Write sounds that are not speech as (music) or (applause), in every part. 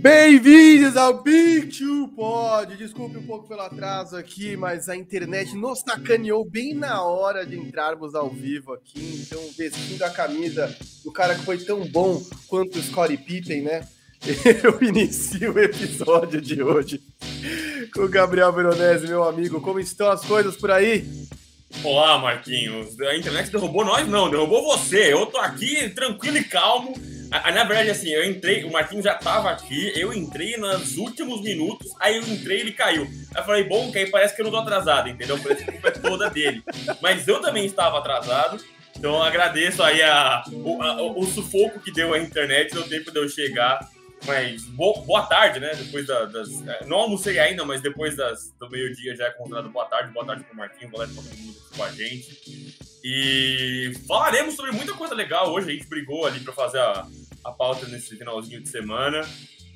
Bem-vindos ao Two Pod. Desculpe um pouco pelo atraso aqui, mas a internet nos sacaneou bem na hora de entrarmos ao vivo aqui. Então, vestindo a camisa do cara que foi tão bom quanto o Scottie Pippen, né? (laughs) Eu inicio o episódio de hoje com o Gabriel Veronese, meu amigo. Como estão as coisas por aí? Olá, Marquinhos. A internet derrubou nós, não, derrubou você. Eu tô aqui tranquilo e calmo na verdade, assim, eu entrei, o Marquinhos já tava aqui, eu entrei nos últimos minutos, aí eu entrei e ele caiu. Aí eu falei, bom, que aí parece que eu não tô atrasado, entendeu? Parece que é toda dele. Mas eu também estava atrasado, então agradeço aí a, o, a, o, sufoco que deu a internet, deu tempo de eu chegar. Mas boa, boa tarde, né? Depois da, das. É, não almocei ainda, mas depois das, do meio-dia já é considerado boa tarde. Boa tarde pro Marquinhos, tarde pra todo mundo com a gente. E falaremos sobre muita coisa legal hoje. A gente brigou ali para fazer a, a pauta nesse finalzinho de semana.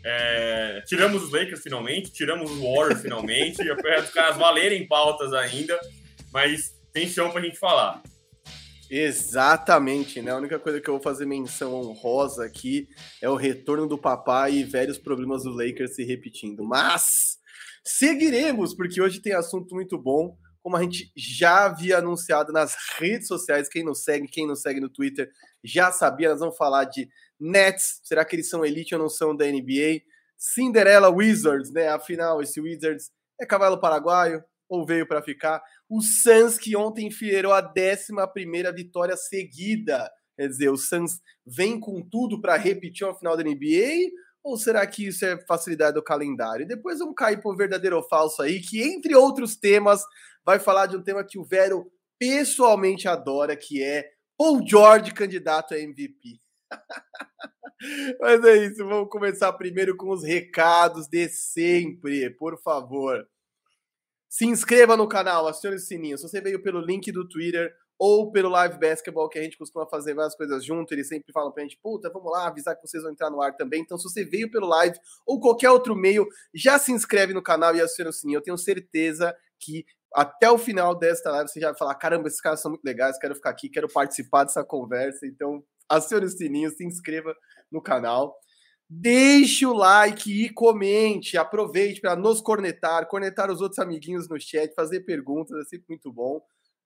É, tiramos os Lakers finalmente, tiramos os Warriors finalmente, dos caras valerem pautas ainda, mas tem chão pra gente falar. Exatamente, né? A única coisa que eu vou fazer menção honrosa aqui é o retorno do papai e velhos problemas do Lakers se repetindo. Mas seguiremos, porque hoje tem assunto muito bom como a gente já havia anunciado nas redes sociais, quem nos segue, quem nos segue no Twitter já sabia, nós vamos falar de Nets, será que eles são elite ou não são da NBA? Cinderella Wizards, né? Afinal, esse Wizards é cavalo paraguaio ou veio para ficar? O Suns que ontem enfileirou a 11 vitória seguida. Quer dizer, o Suns vem com tudo para repetir a final da NBA ou será que isso é facilidade do calendário? Depois vamos cair o verdadeiro ou falso aí, que entre outros temas, vai falar de um tema que o Vero pessoalmente adora, que é Paul George candidato a MVP. (laughs) Mas é isso, vamos começar primeiro com os recados de sempre, por favor. Se inscreva no canal, acione o sininho. Se você veio pelo link do Twitter ou pelo Live Basketball, que a gente costuma fazer várias coisas junto, eles sempre falam pra gente, puta, vamos lá, avisar que vocês vão entrar no ar também. Então, se você veio pelo live ou qualquer outro meio, já se inscreve no canal e aciona o sininho. Eu tenho certeza que até o final desta live você já vai falar, caramba, esses caras são muito legais, quero ficar aqui, quero participar dessa conversa. Então, acione o sininho, se inscreva no canal. Deixe o like e comente, aproveite para nos cornetar, cornetar os outros amiguinhos no chat, fazer perguntas, é sempre muito bom.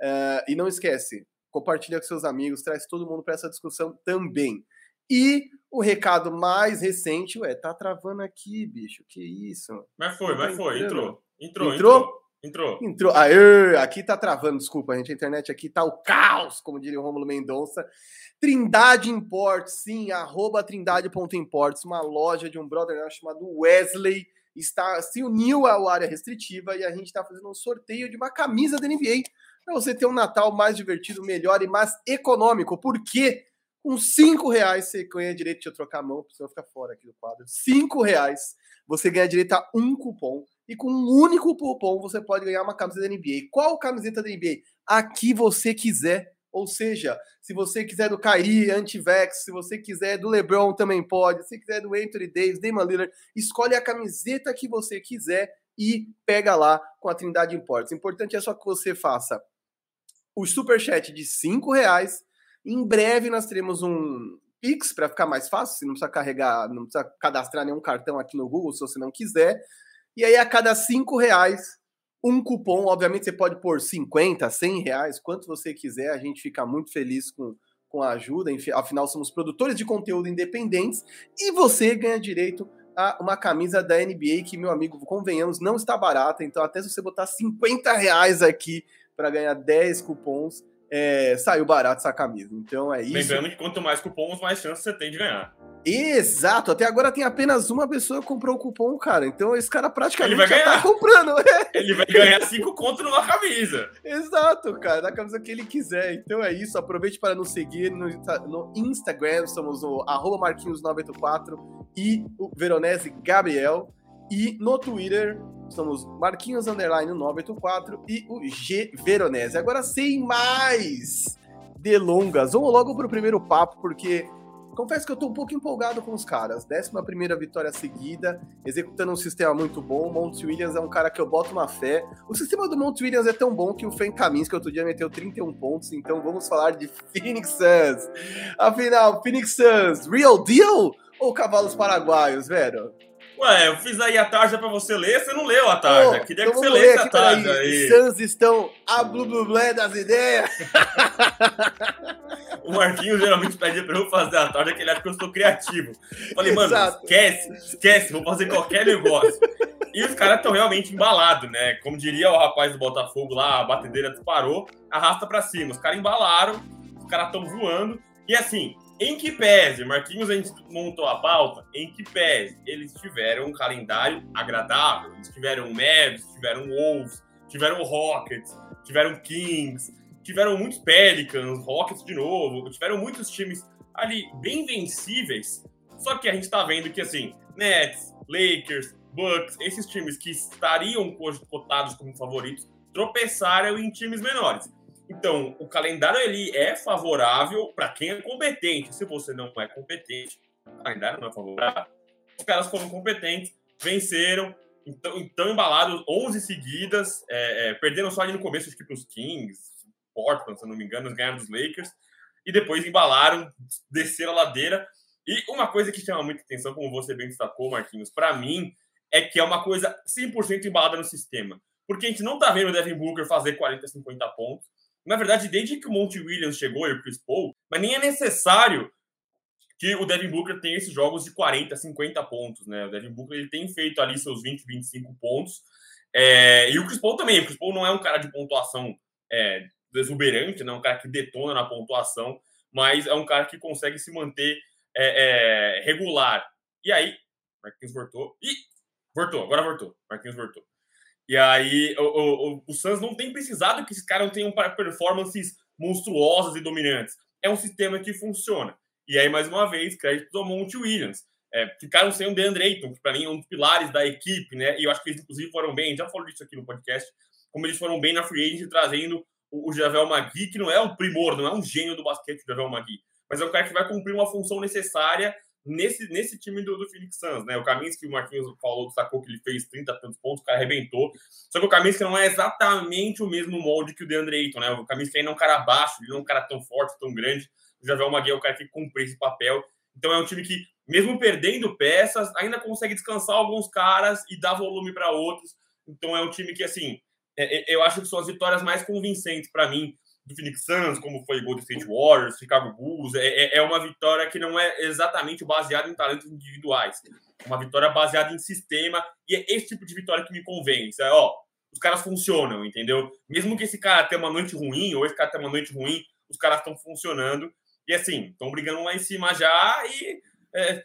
Uh, e não esquece, compartilha com seus amigos, traz todo mundo para essa discussão também. E o recado mais recente, ué, tá travando aqui, bicho, que isso? Mas foi, mas tá foi, entrou. Entrou, entrou. entrou? Entrou. Entrou. Aê, aqui tá travando, desculpa, gente. A internet aqui tá o caos, como diria o Romulo Mendonça. Trindade Imports, sim, arroba trindade.imports, uma loja de um brother chamado Wesley. Está, se uniu à área restritiva e a gente está fazendo um sorteio de uma camisa da NBA para você ter um Natal mais divertido, melhor e mais econômico. Porque com cinco reais você ganha direito de trocar a mão, para ficar fora aqui do quadro. Cinco reais você ganha direito a um cupom e com um único cupom você pode ganhar uma camiseta da NBA. Qual camiseta da NBA? A que você quiser. Ou seja, se você quiser do Kyrie, Antivex, se você quiser do LeBron também pode, se quiser do Anthony Davis, Damon Lillard, escolhe a camiseta que você quiser e pega lá com a Trindade Imports. O importante é só que você faça o superchat de cinco reais. Em breve nós teremos um Pix para ficar mais fácil, você não precisa carregar, não precisa cadastrar nenhum cartão aqui no Google se você não quiser. E aí, a cada cinco reais, um cupom. Obviamente, você pode pôr 50, 100 reais, quanto você quiser. A gente fica muito feliz com, com a ajuda. Afinal, somos produtores de conteúdo independentes. E você ganha direito a uma camisa da NBA que, meu amigo, convenhamos, não está barata. Então, até se você botar 50 reais aqui para ganhar 10 cupons, é, saiu barato essa camisa. Então é isso. Lembrando que quanto mais cupons, mais chance você tem de ganhar. Exato, até agora tem apenas uma pessoa que comprou o cupom, cara. Então esse cara praticamente Ele vai já tá comprando. Ele vai ganhar cinco conto numa camisa. Exato, cara, da camisa que ele quiser. Então é isso, aproveite para nos seguir no, no Instagram, somos o Marquinhos984 e o Veronese Gabriel. E no Twitter, somos Marquinhos Underline 984 e o G Veronese. Agora, sem mais delongas, vamos logo para o primeiro papo, porque confesso que eu estou um pouco empolgado com os caras. Décima primeira vitória seguida, executando um sistema muito bom. O Monte Williams é um cara que eu boto uma fé. O sistema do Monte Williams é tão bom que o Fen Kamins, que outro dia meteu 31 pontos, então vamos falar de Phoenix Suns. Afinal, Phoenix Suns, real deal ou cavalos paraguaios, velho? Ué, eu fiz aí a tarja pra você ler, você não leu a tarja. Ô, Queria então que você lesse a tarja aí. Suns estão a blu blu blé das ideias. (laughs) O Marquinhos geralmente pede pra eu fazer a tarja, que ele acha que eu sou criativo. Falei, mano, Exato. esquece, esquece, vou fazer qualquer negócio. E os caras estão realmente embalados, né? Como diria o rapaz do Botafogo lá, a batedeira disparou, arrasta pra cima. Os caras embalaram, os caras estão voando. E assim, em que pese, Marquinhos, a gente montou a pauta, em que pese, eles tiveram um calendário agradável. Eles tiveram Mavs, tiveram Wolves, tiveram Rockets, tiveram Kings, tiveram muitos Pelicans, Rockets de novo, tiveram muitos times ali bem vencíveis. Só que a gente tá vendo que, assim, Nets, Lakers, Bucks, esses times que estariam cotados como favoritos, tropeçaram em times menores. Então, o calendário ele é favorável para quem é competente. Se você não é competente, o calendário não é favorável. Os caras foram competentes, venceram, então, então embalados 11 seguidas, é, é, perderam só ali no começo, acho que para os Kings, Portland, se não me engano, ganharam dos Lakers, e depois embalaram, desceram a ladeira. E uma coisa que chama muita atenção, como você bem destacou, Marquinhos, para mim, é que é uma coisa 100% embalada no sistema. Porque a gente não tá vendo o Devin Booker fazer 40, 50 pontos. Na verdade, desde que o Monty Williams chegou e o Chris Paul, mas nem é necessário que o Devin Booker tenha esses jogos de 40, 50 pontos, né? O Devin Booker ele tem feito ali seus 20, 25 pontos. É, e o Chris Paul também. O Chris Paul não é um cara de pontuação é, exuberante, não é um cara que detona na pontuação, mas é um cara que consegue se manter é, é, regular. E aí, Marquinhos voltou. Ih, voltou, agora voltou. Marquinhos voltou. E aí, o, o, o Suns não tem precisado que esses caras tenham performances monstruosas e dominantes. É um sistema que funciona. E aí, mais uma vez, crédito ao Monte Williams. É, ficaram sem o DeAndre Ayton, que para mim é um dos pilares da equipe, né? E eu acho que eles, inclusive, foram bem, já falou disso aqui no podcast, como eles foram bem na free agent, trazendo o, o Javel Magui, que não é um primor, não é um gênio do basquete, o Javel Magui, mas é um cara que vai cumprir uma função necessária nesse, nesse time do, do Phoenix Suns, né? O Kaminsky, o Marquinhos falou, destacou que ele fez 30 tantos pontos, o cara arrebentou. Só que o Kaminsky não é exatamente o mesmo molde que o DeAndre Ayton, né? O Kaminsky ainda é um cara baixo, ele não é um cara tão forte, tão grande. O Javel Magui é o cara que cumpre esse papel. Então é um time que, mesmo perdendo peças, ainda consegue descansar alguns caras e dar volume para outros. Então é um time que, assim, é, é, eu acho que são as vitórias mais convincentes para mim do Phoenix Suns, como foi Golden State Warriors, Chicago Bulls, é, é uma vitória que não é exatamente baseada em talentos individuais. É uma vitória baseada em sistema, e é esse tipo de vitória que me convence. É, ó, os caras funcionam, entendeu? Mesmo que esse cara tenha uma noite ruim, ou esse cara tenha uma noite ruim, os caras estão funcionando. E assim, estão brigando lá em cima já e é,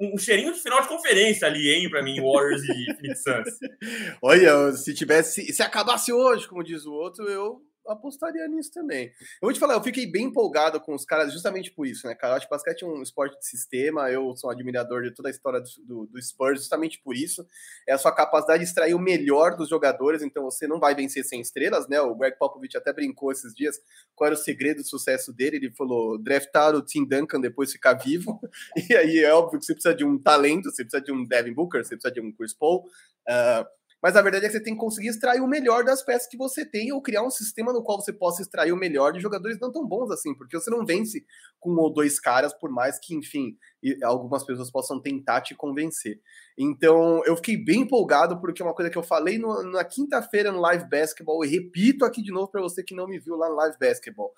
um cheirinho de final de conferência ali, hein, para mim, Warriors e Phoenix Suns. (laughs) Olha, se tivesse, se acabasse hoje, como diz o outro, eu apostaria nisso também. Eu vou te falar, eu fiquei bem empolgado com os caras justamente por isso, né, cara? Eu acho que basquete é um esporte de sistema, eu sou um admirador de toda a história do, do, Spurs justamente por isso. É a sua capacidade de extrair o melhor dos jogadores, então você não vai vencer sem estrelas, né? O Greg Popovich até brincou esses dias qual era o segredo do sucesso dele. Ele falou: draftar o Tim Duncan depois ficar vivo. (laughs) E aí é óbvio que você precisa de um talento, você precisa de um Devin Booker, você precisa de um Chris Paul. Uh, mas a verdade é que você tem que conseguir extrair o melhor das peças que você tem ou criar um sistema no qual você possa extrair o melhor de jogadores não tão bons assim, porque você não vence com um ou dois caras, por mais que, enfim, algumas pessoas possam tentar te convencer. Então, eu fiquei bem empolgado porque é uma coisa que eu falei no, na quinta-feira no Live Basketball e repito aqui de novo para você que não me viu lá no Live Basketball.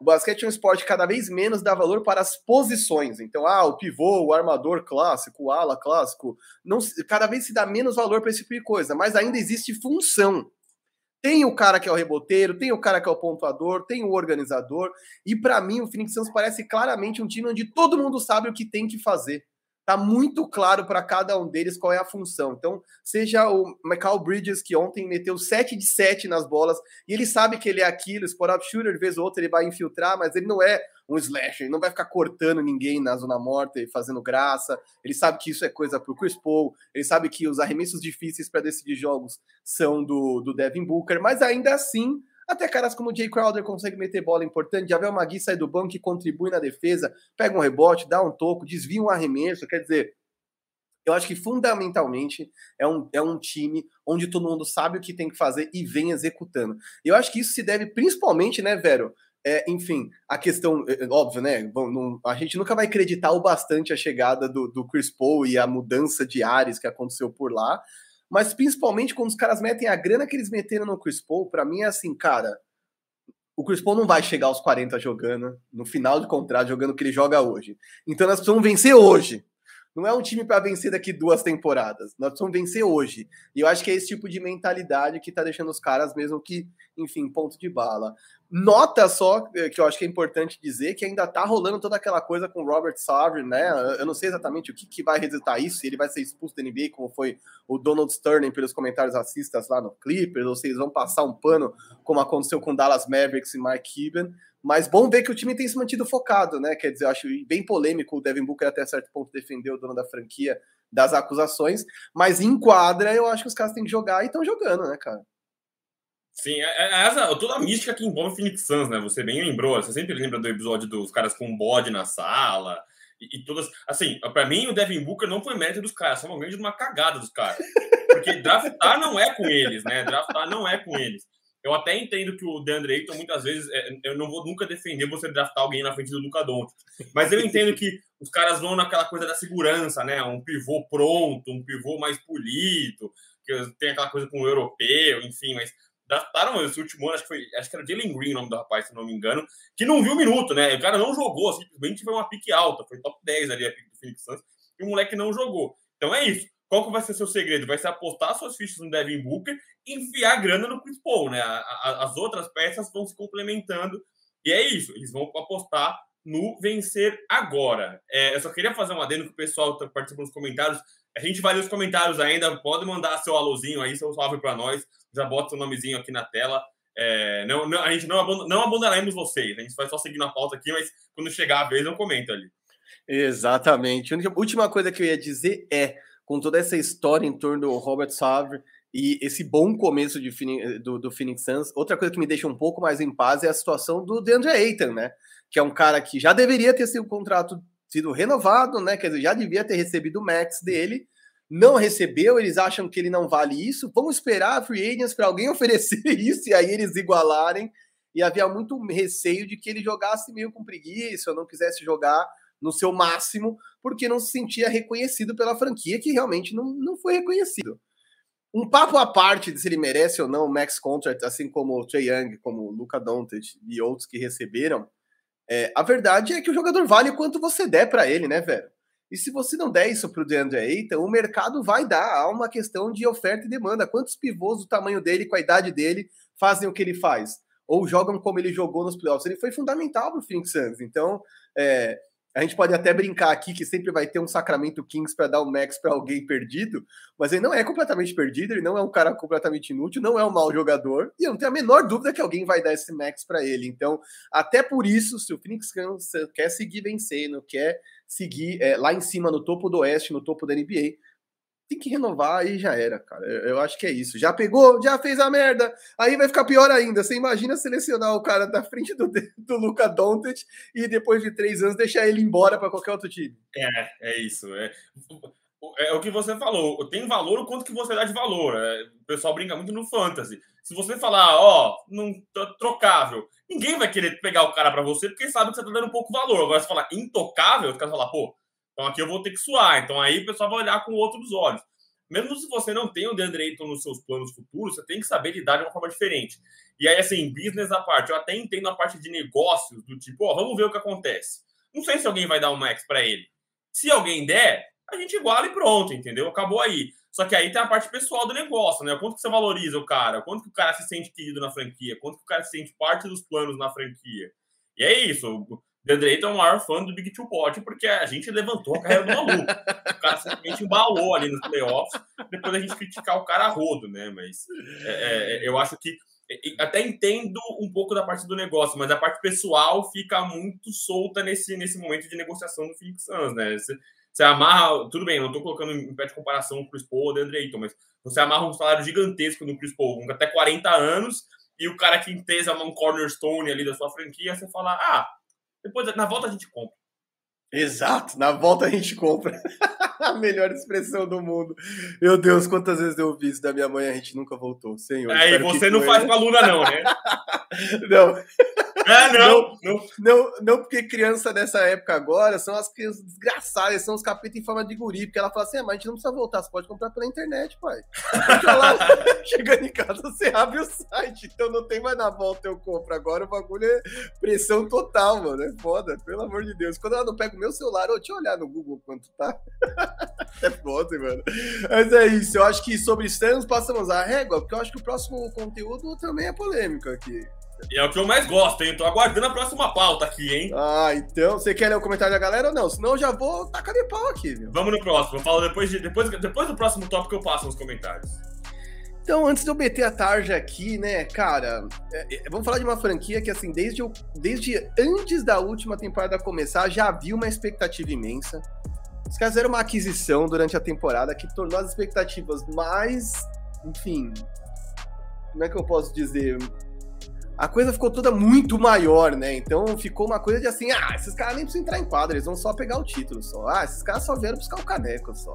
O basquete é um esporte que cada vez menos dá valor para as posições. Então, ah, o pivô, o armador clássico, o ala clássico, não, cada vez se dá menos valor para esse tipo de coisa, mas ainda existe função. Tem o cara que é o reboteiro, tem o cara que é o pontuador, tem o organizador, e para mim o Phoenix Suns parece claramente um time onde todo mundo sabe o que tem que fazer. Tá muito claro para cada um deles qual é a função. Então, seja o Michael Bridges, que ontem meteu 7 de 7 nas bolas, e ele sabe que ele é aquilo, spot-up shooter, de vez ou outra ele vai infiltrar, mas ele não é um slasher, ele não vai ficar cortando ninguém na zona morta e fazendo graça. Ele sabe que isso é coisa pro Chris Paul, ele sabe que os arremessos difíceis para decidir jogos são do, do Devin Booker, mas ainda assim até caras como Jay Crowder consegue meter bola importante, Javel Magui sai do banco e contribui na defesa, pega um rebote, dá um toco, desvia um arremesso, quer dizer, eu acho que fundamentalmente é um, é um time onde todo mundo sabe o que tem que fazer e vem executando. Eu acho que isso se deve principalmente, né, Vero, É, enfim, a questão, é, é, óbvio, né? Bom, não, a gente nunca vai acreditar o bastante a chegada do, do Chris Paul e a mudança de ares que aconteceu por lá, mas principalmente quando os caras metem a grana que eles meteram no Chris Paul, pra mim é assim, cara, o Chris Paul não vai chegar aos 40 jogando, no final de contrato, jogando o que ele joga hoje. Então nós precisamos vencer hoje. Não é um time para vencer daqui duas temporadas. Nós precisamos vencer hoje. E eu acho que é esse tipo de mentalidade que está deixando os caras, mesmo que, enfim, ponto de bala. Nota só eh, que eu acho que é importante dizer que ainda tá rolando toda aquela coisa com o Robert Sarver, né? Eu não sei exatamente o que, que vai resultar isso, se ele vai ser expulso da NBA, como foi o Donald Sterling pelos comentários racistas lá no Clippers, ou se eles vão passar um pano, como aconteceu com Dallas Mavericks e Mike Cuban. Mas bom ver que o time tem se mantido focado, né? Quer dizer, eu acho bem polêmico o Devin Booker até certo ponto defender o dono da franquia das acusações, mas em quadra eu acho que os caras têm que jogar e estão jogando, né, cara? Sim, é, é essa, toda a mística que envolve Phoenix Suns, né? Você bem lembrou, você sempre lembra do episódio dos caras com bode na sala e, e todas. Assim, para mim, o Devin Booker não foi mérito dos caras, foi uma grande uma cagada dos caras. Porque draftar não é com eles, né? Draftar não é com eles. Eu até entendo que o DeAndre Ayton, muitas vezes, é, eu não vou nunca defender você draftar alguém na frente do Luca Doncic. Mas eu entendo que os caras vão naquela coisa da segurança, né? Um pivô pronto, um pivô mais polido, que tem aquela coisa com o europeu, enfim, mas draftaram esse último ano, acho que, foi, acho que era Jalen Green o nome do rapaz, se não me engano, que não viu minuto, né? O cara não jogou, simplesmente foi uma pique alta, foi top 10 ali a pique do Phoenix Suns, e o moleque não jogou. Então é isso. Qual que vai ser seu segredo? Vai ser apostar suas fichas no Devin Booker e enfiar grana no Chris Paul, né? as outras peças vão se complementando, e é isso, eles vão apostar no vencer agora. É, eu só queria fazer um adendo que o pessoal está participando nos comentários. A gente vai ler os comentários ainda, pode mandar seu alôzinho aí, seu salve para nós já bota seu nomezinho aqui na tela. É, não, não, a gente não, abandon, não abandonaremos vocês, a gente vai só seguir na pauta aqui, mas quando chegar a vez eu comento ali. Exatamente. A última coisa que eu ia dizer é, com toda essa história em torno do Robert Savre e esse bom começo de, do, do Phoenix Suns, outra coisa que me deixa um pouco mais em paz é a situação do DeAndre Ayton, né? Que é um cara que já deveria ter sido contrato sido renovado, né? Quer dizer, já devia ter recebido o max dele, não recebeu, eles acham que ele não vale isso. Vamos esperar a free agents para alguém (laughs) oferecer isso e aí eles igualarem. E havia muito receio de que ele jogasse meio com preguiça, ou não quisesse jogar no seu máximo, porque não se sentia reconhecido pela franquia, que realmente não, não foi reconhecido. Um papo à parte de se ele merece ou não o max contract, assim como o Trey Young, como o Luca Doncic e outros que receberam, é, a verdade é que o jogador vale quanto você der para ele, né, velho? E se você não der isso para o DeAndre Ayton, o mercado vai dar. Há uma questão de oferta e demanda. Quantos pivôs do tamanho dele, com a idade dele, fazem o que ele faz? Ou jogam como ele jogou nos playoffs? Ele foi fundamental para o Phoenix Suns. Então, é, a gente pode até brincar aqui que sempre vai ter um Sacramento Kings para dar um max para alguém perdido, mas ele não é completamente perdido, ele não é um cara completamente inútil, não é um mau jogador, e eu não tenho a menor dúvida que alguém vai dar esse max para ele. Então, até por isso, se o Phoenix quer seguir vencendo, quer seguir é, lá em cima no topo do Oeste, no topo da NBA, tem que renovar e já era, cara. Eu, acho que é isso. Já pegou, já fez a merda. Aí vai ficar pior ainda. Você imagina selecionar o cara da frente do, (laughs) do Luca Doncic e depois de três anos deixar ele embora para qualquer outro time. É, é isso. É, é o que você falou. Tem valor o quanto que você dá de valor. É, o pessoal brinca muito no fantasy. Se você falar, ó, não tá trocável, ninguém vai querer pegar o cara para você porque sabe que você tá dando pouco valor. Agora, se falar intocável, os caras falar, pô, então aqui eu vou ter que suar. Então aí o pessoal vai olhar com outros olhos. Mesmo se você não tem o DeAndre Ayton nos seus planos futuros, você tem que saber lidar de uma forma diferente. E aí, assim, business à parte, eu até entendo a parte de negócios, do tipo, ó, vamos ver o que acontece. Não sei se alguém vai dar um max para ele. Se alguém der, a gente iguala e pronto, entendeu? Acabou aí. Só que aí tem a parte pessoal do negócio, né? Quanto que você valoriza o cara? Quanto que o cara se sente querido na franquia? Quanto que o cara se sente parte dos planos na franquia? E é isso. DeAndre Ayton é o maior fã do Big Two Pot, porque a gente levantou a carreira do maluco. o cara simplesmente embalou ali nos playoffs, depois a gente criticar o cara a rodo, né? Mas é, é, é eu acho que até entendo um pouco da parte do negócio, mas a parte pessoal fica muito solta nesse, nesse momento de negociação do Phoenix Suns, né? Você, você amarra, tudo bem, não estou colocando em pé de comparação o Chris Paul ou o DeAndre mas você amarra um salário gigantesco no Chris Paul, até 40 anos, e o cara que entesa um cornerstone ali da sua franquia, você fala, ah, depois, na volta a gente compra. Exato, na volta a gente compra. (laughs) (laughs) a melhor expressão do mundo. Meu Deus, quantas vezes eu ouvi isso da minha mãe, a gente nunca voltou. Senhor. Aí você não faz com a Luna, não, né? (laughs) não. É, não, não, não, não, porque criança dessa época agora são as crianças desgraçadas, são os capetas em forma de guri, porque ela fala assim, ah, mas a gente não precisa voltar, você pode comprar pela internet, pai. lá, (laughs) chegando em casa, você abre o site, então não tem mais na volta eu compro. Agora o bagulho é pressão total, mano, é foda, pelo amor de Deus. Quando ela não pega o meu celular, eu deixa eu olhar no Google quanto tá. É foda, mano. Mas é isso, eu acho que sobre extremos passamos a régua, porque eu acho que o próximo conteúdo também é polêmico aqui. E é o que eu mais gosto, hein? Tô aguardando a próxima pauta aqui, hein? Ah, então. Você quer ler o comentário da galera ou não? Senão eu já vou tacar de pau aqui, viu? Vamos no próximo. Eu falo depois, de, depois, depois do próximo tópico eu passo nos comentários. Então, antes de eu meter a tarja aqui, né, cara, é, é, vamos falar de uma franquia que, assim, desde, desde antes da última temporada começar, já havia uma expectativa imensa. Os caras fizeram uma aquisição durante a temporada que tornou as expectativas mais, enfim, como é que eu posso dizer? A coisa ficou toda muito maior, né? Então ficou uma coisa de assim, ah, esses caras nem precisam entrar em quadra, eles vão só pegar o título só. Ah, esses caras só vieram buscar o caneco só.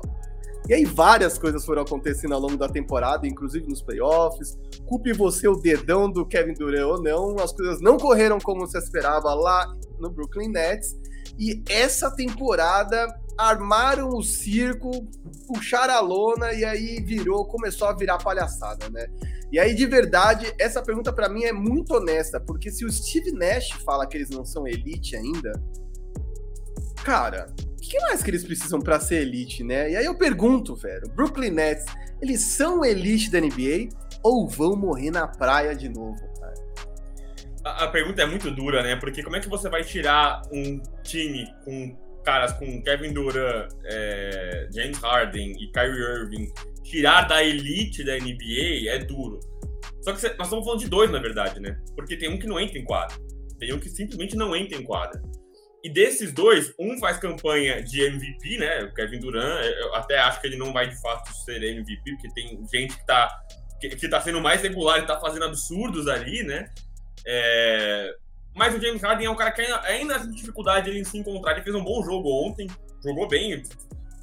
E aí várias coisas foram acontecendo ao longo da temporada, inclusive nos playoffs. Culpe você o dedão do Kevin Durant ou não, as coisas não correram como se esperava lá no Brooklyn Nets. E essa temporada armaram o circo, puxaram a lona e aí virou, começou a virar palhaçada, né? E aí, de verdade, essa pergunta para mim é muito honesta, porque se o Steve Nash fala que eles não são elite ainda, cara, o que mais que eles precisam para ser elite, né? E aí eu pergunto, velho, Brooklyn Nets, eles são elite da NBA ou vão morrer na praia de novo, a pergunta é muito dura, né? Porque como é que você vai tirar um time com caras com Kevin Durant, é, James Harden e Kyrie Irving tirar da elite da NBA é duro. Só que nós estamos falando de dois, na verdade, né? Porque tem um que não entra em quadra. Tem um que simplesmente não entra em quadra. E desses dois, um faz campanha de MVP, né? O Kevin Durant, eu até acho que ele não vai de fato ser MVP, porque tem gente que tá, que, que tá sendo mais regular e tá fazendo absurdos ali, né? É... Mas o James Harden é um cara que ainda, tem dificuldade de se encontrar. Ele fez um bom jogo ontem, jogou bem,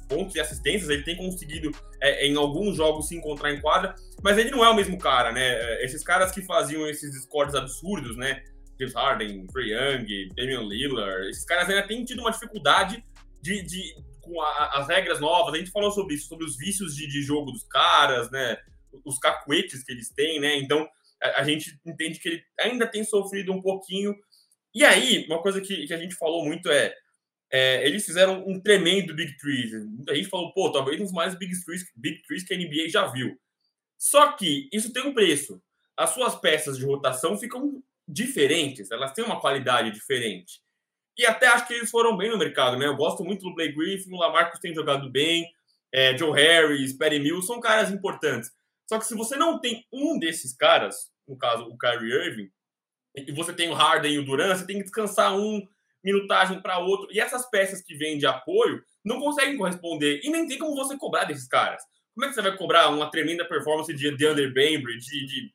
pontos e assistências, ele tem conseguido é, em alguns jogos se encontrar em quadra, mas ele não é o mesmo cara, né? É, esses caras que faziam esses scores absurdos, né? James Harden, Trey Young, Damian Lillard, esses caras ainda têm tido uma dificuldade de, de com a, as regras novas. A gente falou sobre isso, sobre os vícios de, de jogo dos caras, né? Os cacuetes que eles têm, né? Então a, a, gente entende que ele ainda tem sofrido um pouquinho. E aí, uma coisa que, que a gente falou muito é é, eles fizeram um tremendo Big Trees. A gente falou, pô, talvez um dos mais Big Trees, Big Trees que a NBA já viu. Só que isso tem um preço. As suas peças de rotação ficam diferentes, elas têm uma qualidade diferente. E até acho que eles foram bem no mercado, né? Eu gosto muito do Blake Griffin, o Lamarcus tem jogado bem, é, Joe Harris, Perry Mills, são caras importantes. Só que se você não tem um desses caras, no caso o Kyrie Irving, e você tem o Harden e o Durant, você tem que descansar um, minutagem para outro. E essas peças que vêm de apoio não conseguem corresponder. E nem tem como você cobrar desses caras. Como é que você vai cobrar uma tremenda performance de DeAndre Bainbridge, de, de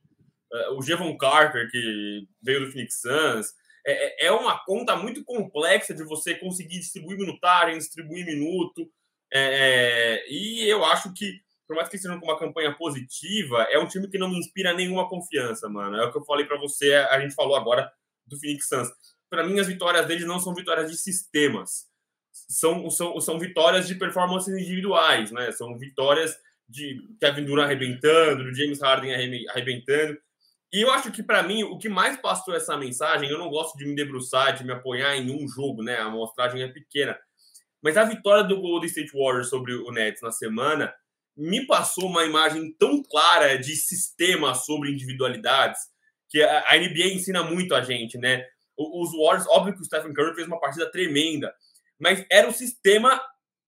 uh, o Jevon Carter, que veio do Phoenix Suns? É, é, é uma conta muito complexa de você conseguir distribuir minutagem, distribuir minuto. É, é e eu acho que, por mais que estejam com uma campanha positiva, é um time que não me inspira nenhuma confiança, mano. É o que eu falei para você, a gente falou agora do Phoenix Suns para mim, as vitórias deles não são vitórias de sistemas. São, são, são vitórias de performances individuais, né? São vitórias de Kevin Durant arrebentando, do James Harden arrebentando. E eu acho que, para mim, o que mais passou essa mensagem, eu não gosto de me debruçar, de me apoiar em um jogo, né? A amostragem é pequena. Mas a vitória do Golden State Warriors sobre o Nets na semana me passou uma imagem tão clara de sistema sobre individualidades que a NBA ensina muito a gente, né? Os Warriors, óbvio que o Stephen Curry fez uma partida tremenda, mas era o sistema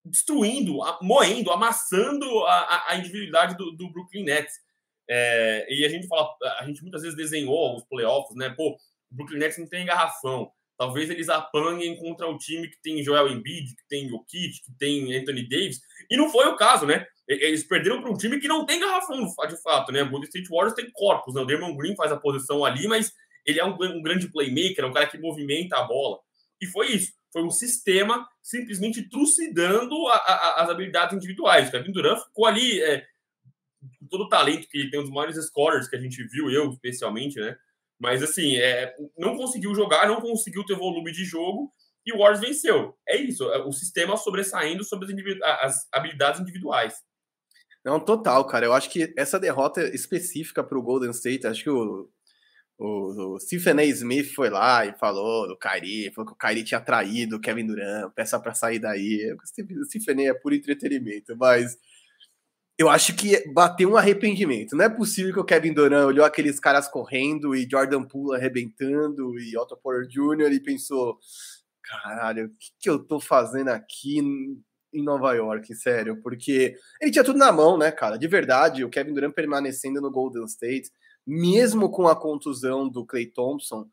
destruindo, moendo, amassando a, a individualidade do, do, Brooklyn Nets. É, e a gente fala, a gente muitas vezes desenhou os playoffs, né? Pô, o Brooklyn Nets não tem garrafão. Talvez eles apanhem contra o time que tem Joel Embiid, que tem Jokic, que tem Anthony Davis. E não foi o caso, né? Eles perderam para um time que não tem garrafão, de fato, né? O Golden State Warriors tem corpos, né? O Draymond Green faz a posição ali, mas ele é um, um grande playmaker, é um cara que movimenta a bola. E foi isso. Foi um sistema simplesmente trucidando a, a, as habilidades individuais. O Kevin Durant ficou ali, é, todo o talento que ele tem, um dos maiores scorers que a gente viu, eu especialmente, né? Mas assim, é, não conseguiu jogar, não conseguiu ter volume de jogo e o Warriors venceu. É isso, é o sistema sobressaindo sobre as, as habilidades individuais. Não, total, cara. Eu acho que essa derrota específica para o Golden State, acho que o, o, o Stephen A. Smith foi lá e falou do Kyrie, falou que o Kyrie tinha traído o Kevin Durant, peça para sair daí. O Stephen A. é puro entretenimento, mas eu acho que bateu um arrependimento. Não é possível que o Kevin Durant olhou aqueles caras correndo e Jordan Poole arrebentando e Otto Porter Jr. e pensou: caralho, o que, que eu tô fazendo aqui em Nova York? Sério, porque ele tinha tudo na mão, né, cara? De verdade, o Kevin Durant permanecendo no Golden State, mesmo com a contusão do Clay Thompson,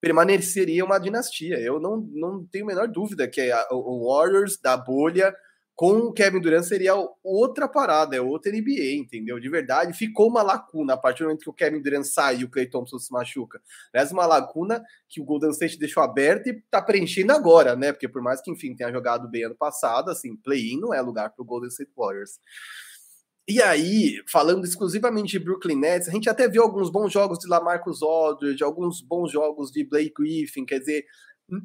permaneceria uma dinastia. Eu não, não tenho a menor dúvida que o Warriors da bolha com o Kevin Durant seria outra parada, é outra NBA, entendeu? De verdade, ficou uma lacuna a partir do momento que o Kevin Durant sai e o Clay Thompson se machuca. Aliás, uma lacuna que o Golden State deixou aberta e tá preenchendo agora, né? Porque por mais que, enfim, tenha jogado bem ano passado, assim, play-in não é lugar para o Golden State Warriors. E aí, falando exclusivamente de Brooklyn Nets, a gente até viu alguns bons jogos de Lamarcus Aldridge, alguns bons jogos de Blake Griffin, quer dizer,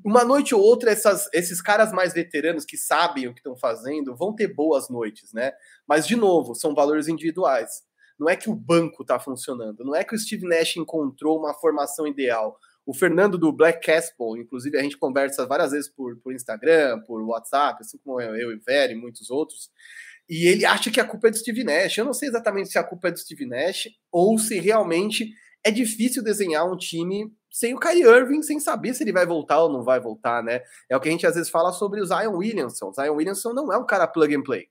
uma noite ou outra, essas, esses caras mais veteranos que sabem o que estão fazendo vão ter boas noites, né? Mas, de novo, são valores individuais. Não é que o banco está funcionando, não é que o Steve Nash encontrou uma formação ideal. O Fernando do Black Castle, inclusive a gente conversa várias vezes por, por Instagram, por WhatsApp, assim como eu, eu e Vera e muitos outros, e ele acha que a culpa é do Steve Nash. Eu não sei exatamente se a culpa é do Steve Nash ou se realmente é difícil desenhar um time sem o Kyrie Irving, sem saber se ele vai voltar ou não vai voltar, né? É o que a gente às vezes fala sobre o Zion Williamson. O Zion Williamson não é um cara plug and play.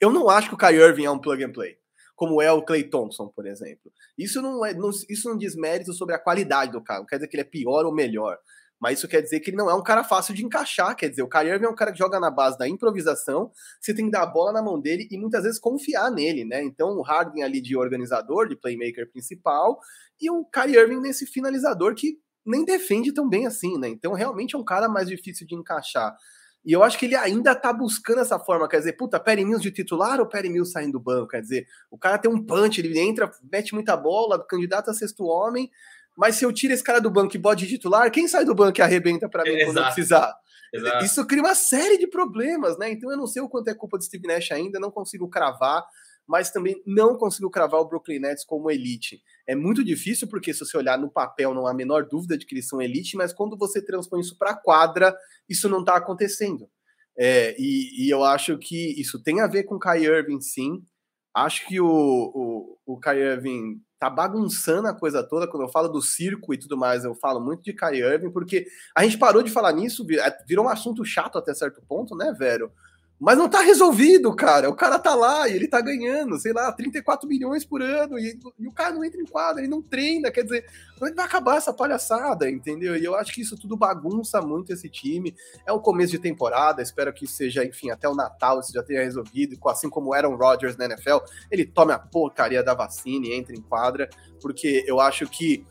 Eu não acho que o Kyrie Irving é um plug and play, como é o Clay Thompson, por exemplo. Isso não é, não, isso não diz mérito sobre a qualidade do cara. Não quer dizer que ele é pior ou melhor. Mas isso quer dizer que ele não é um cara fácil de encaixar. Quer dizer, o Kyrie Irving é um cara que joga na base da improvisação. Você tem que dar a bola na mão dele e muitas vezes confiar nele, né? Então o Harden ali de organizador, de playmaker principal, e o Kyrie Irving nesse finalizador que nem defende tão bem assim, né? Então realmente é um cara mais difícil de encaixar. E eu acho que ele ainda tá buscando essa forma, quer dizer, puta, Perry Mills de titular ou Perry Mills saindo do banco? Quer dizer, o cara tem um punch, ele entra, mete muita bola, candidato a sexto homem, mas se eu tiro esse cara do banco e bode titular, quem sai do banco e arrebenta para mim quando eu precisar? Exato. Isso cria uma série de problemas, né? Então eu não sei o quanto é culpa do Steve Nash ainda, não consigo cravar, mas também não consigo cravar o Brooklyn Nets como elite. É muito difícil porque se você olhar no papel não há a menor dúvida de que eles são elite, mas quando você transpõe isso para a quadra, isso não está acontecendo. É, e, e, eu acho que isso tem a ver com o Kai Irving, sim. Acho que o, o, o Kai Irving tá bagunçando a coisa toda. Quando eu falo do circo e tudo mais, eu falo muito de Kyrie Irving, porque a gente parou de falar nisso, é, virou um assunto chato até certo ponto, né, velho? Mas não tá resolvido, cara. O cara tá lá e ele tá ganhando, sei lá, 34 milhões por ano e, e o cara não entra em quadra, ele não treina. Quer dizer, quando vai acabar essa palhaçada, entendeu? E eu acho que isso tudo bagunça muito esse time. É o começo de temporada, espero que seja, enfim, até o Natal isso já tenha resolvido. Assim como Aaron Rodgers na NFL, ele tome a porcaria da vacina e entre em quadra, porque eu acho que,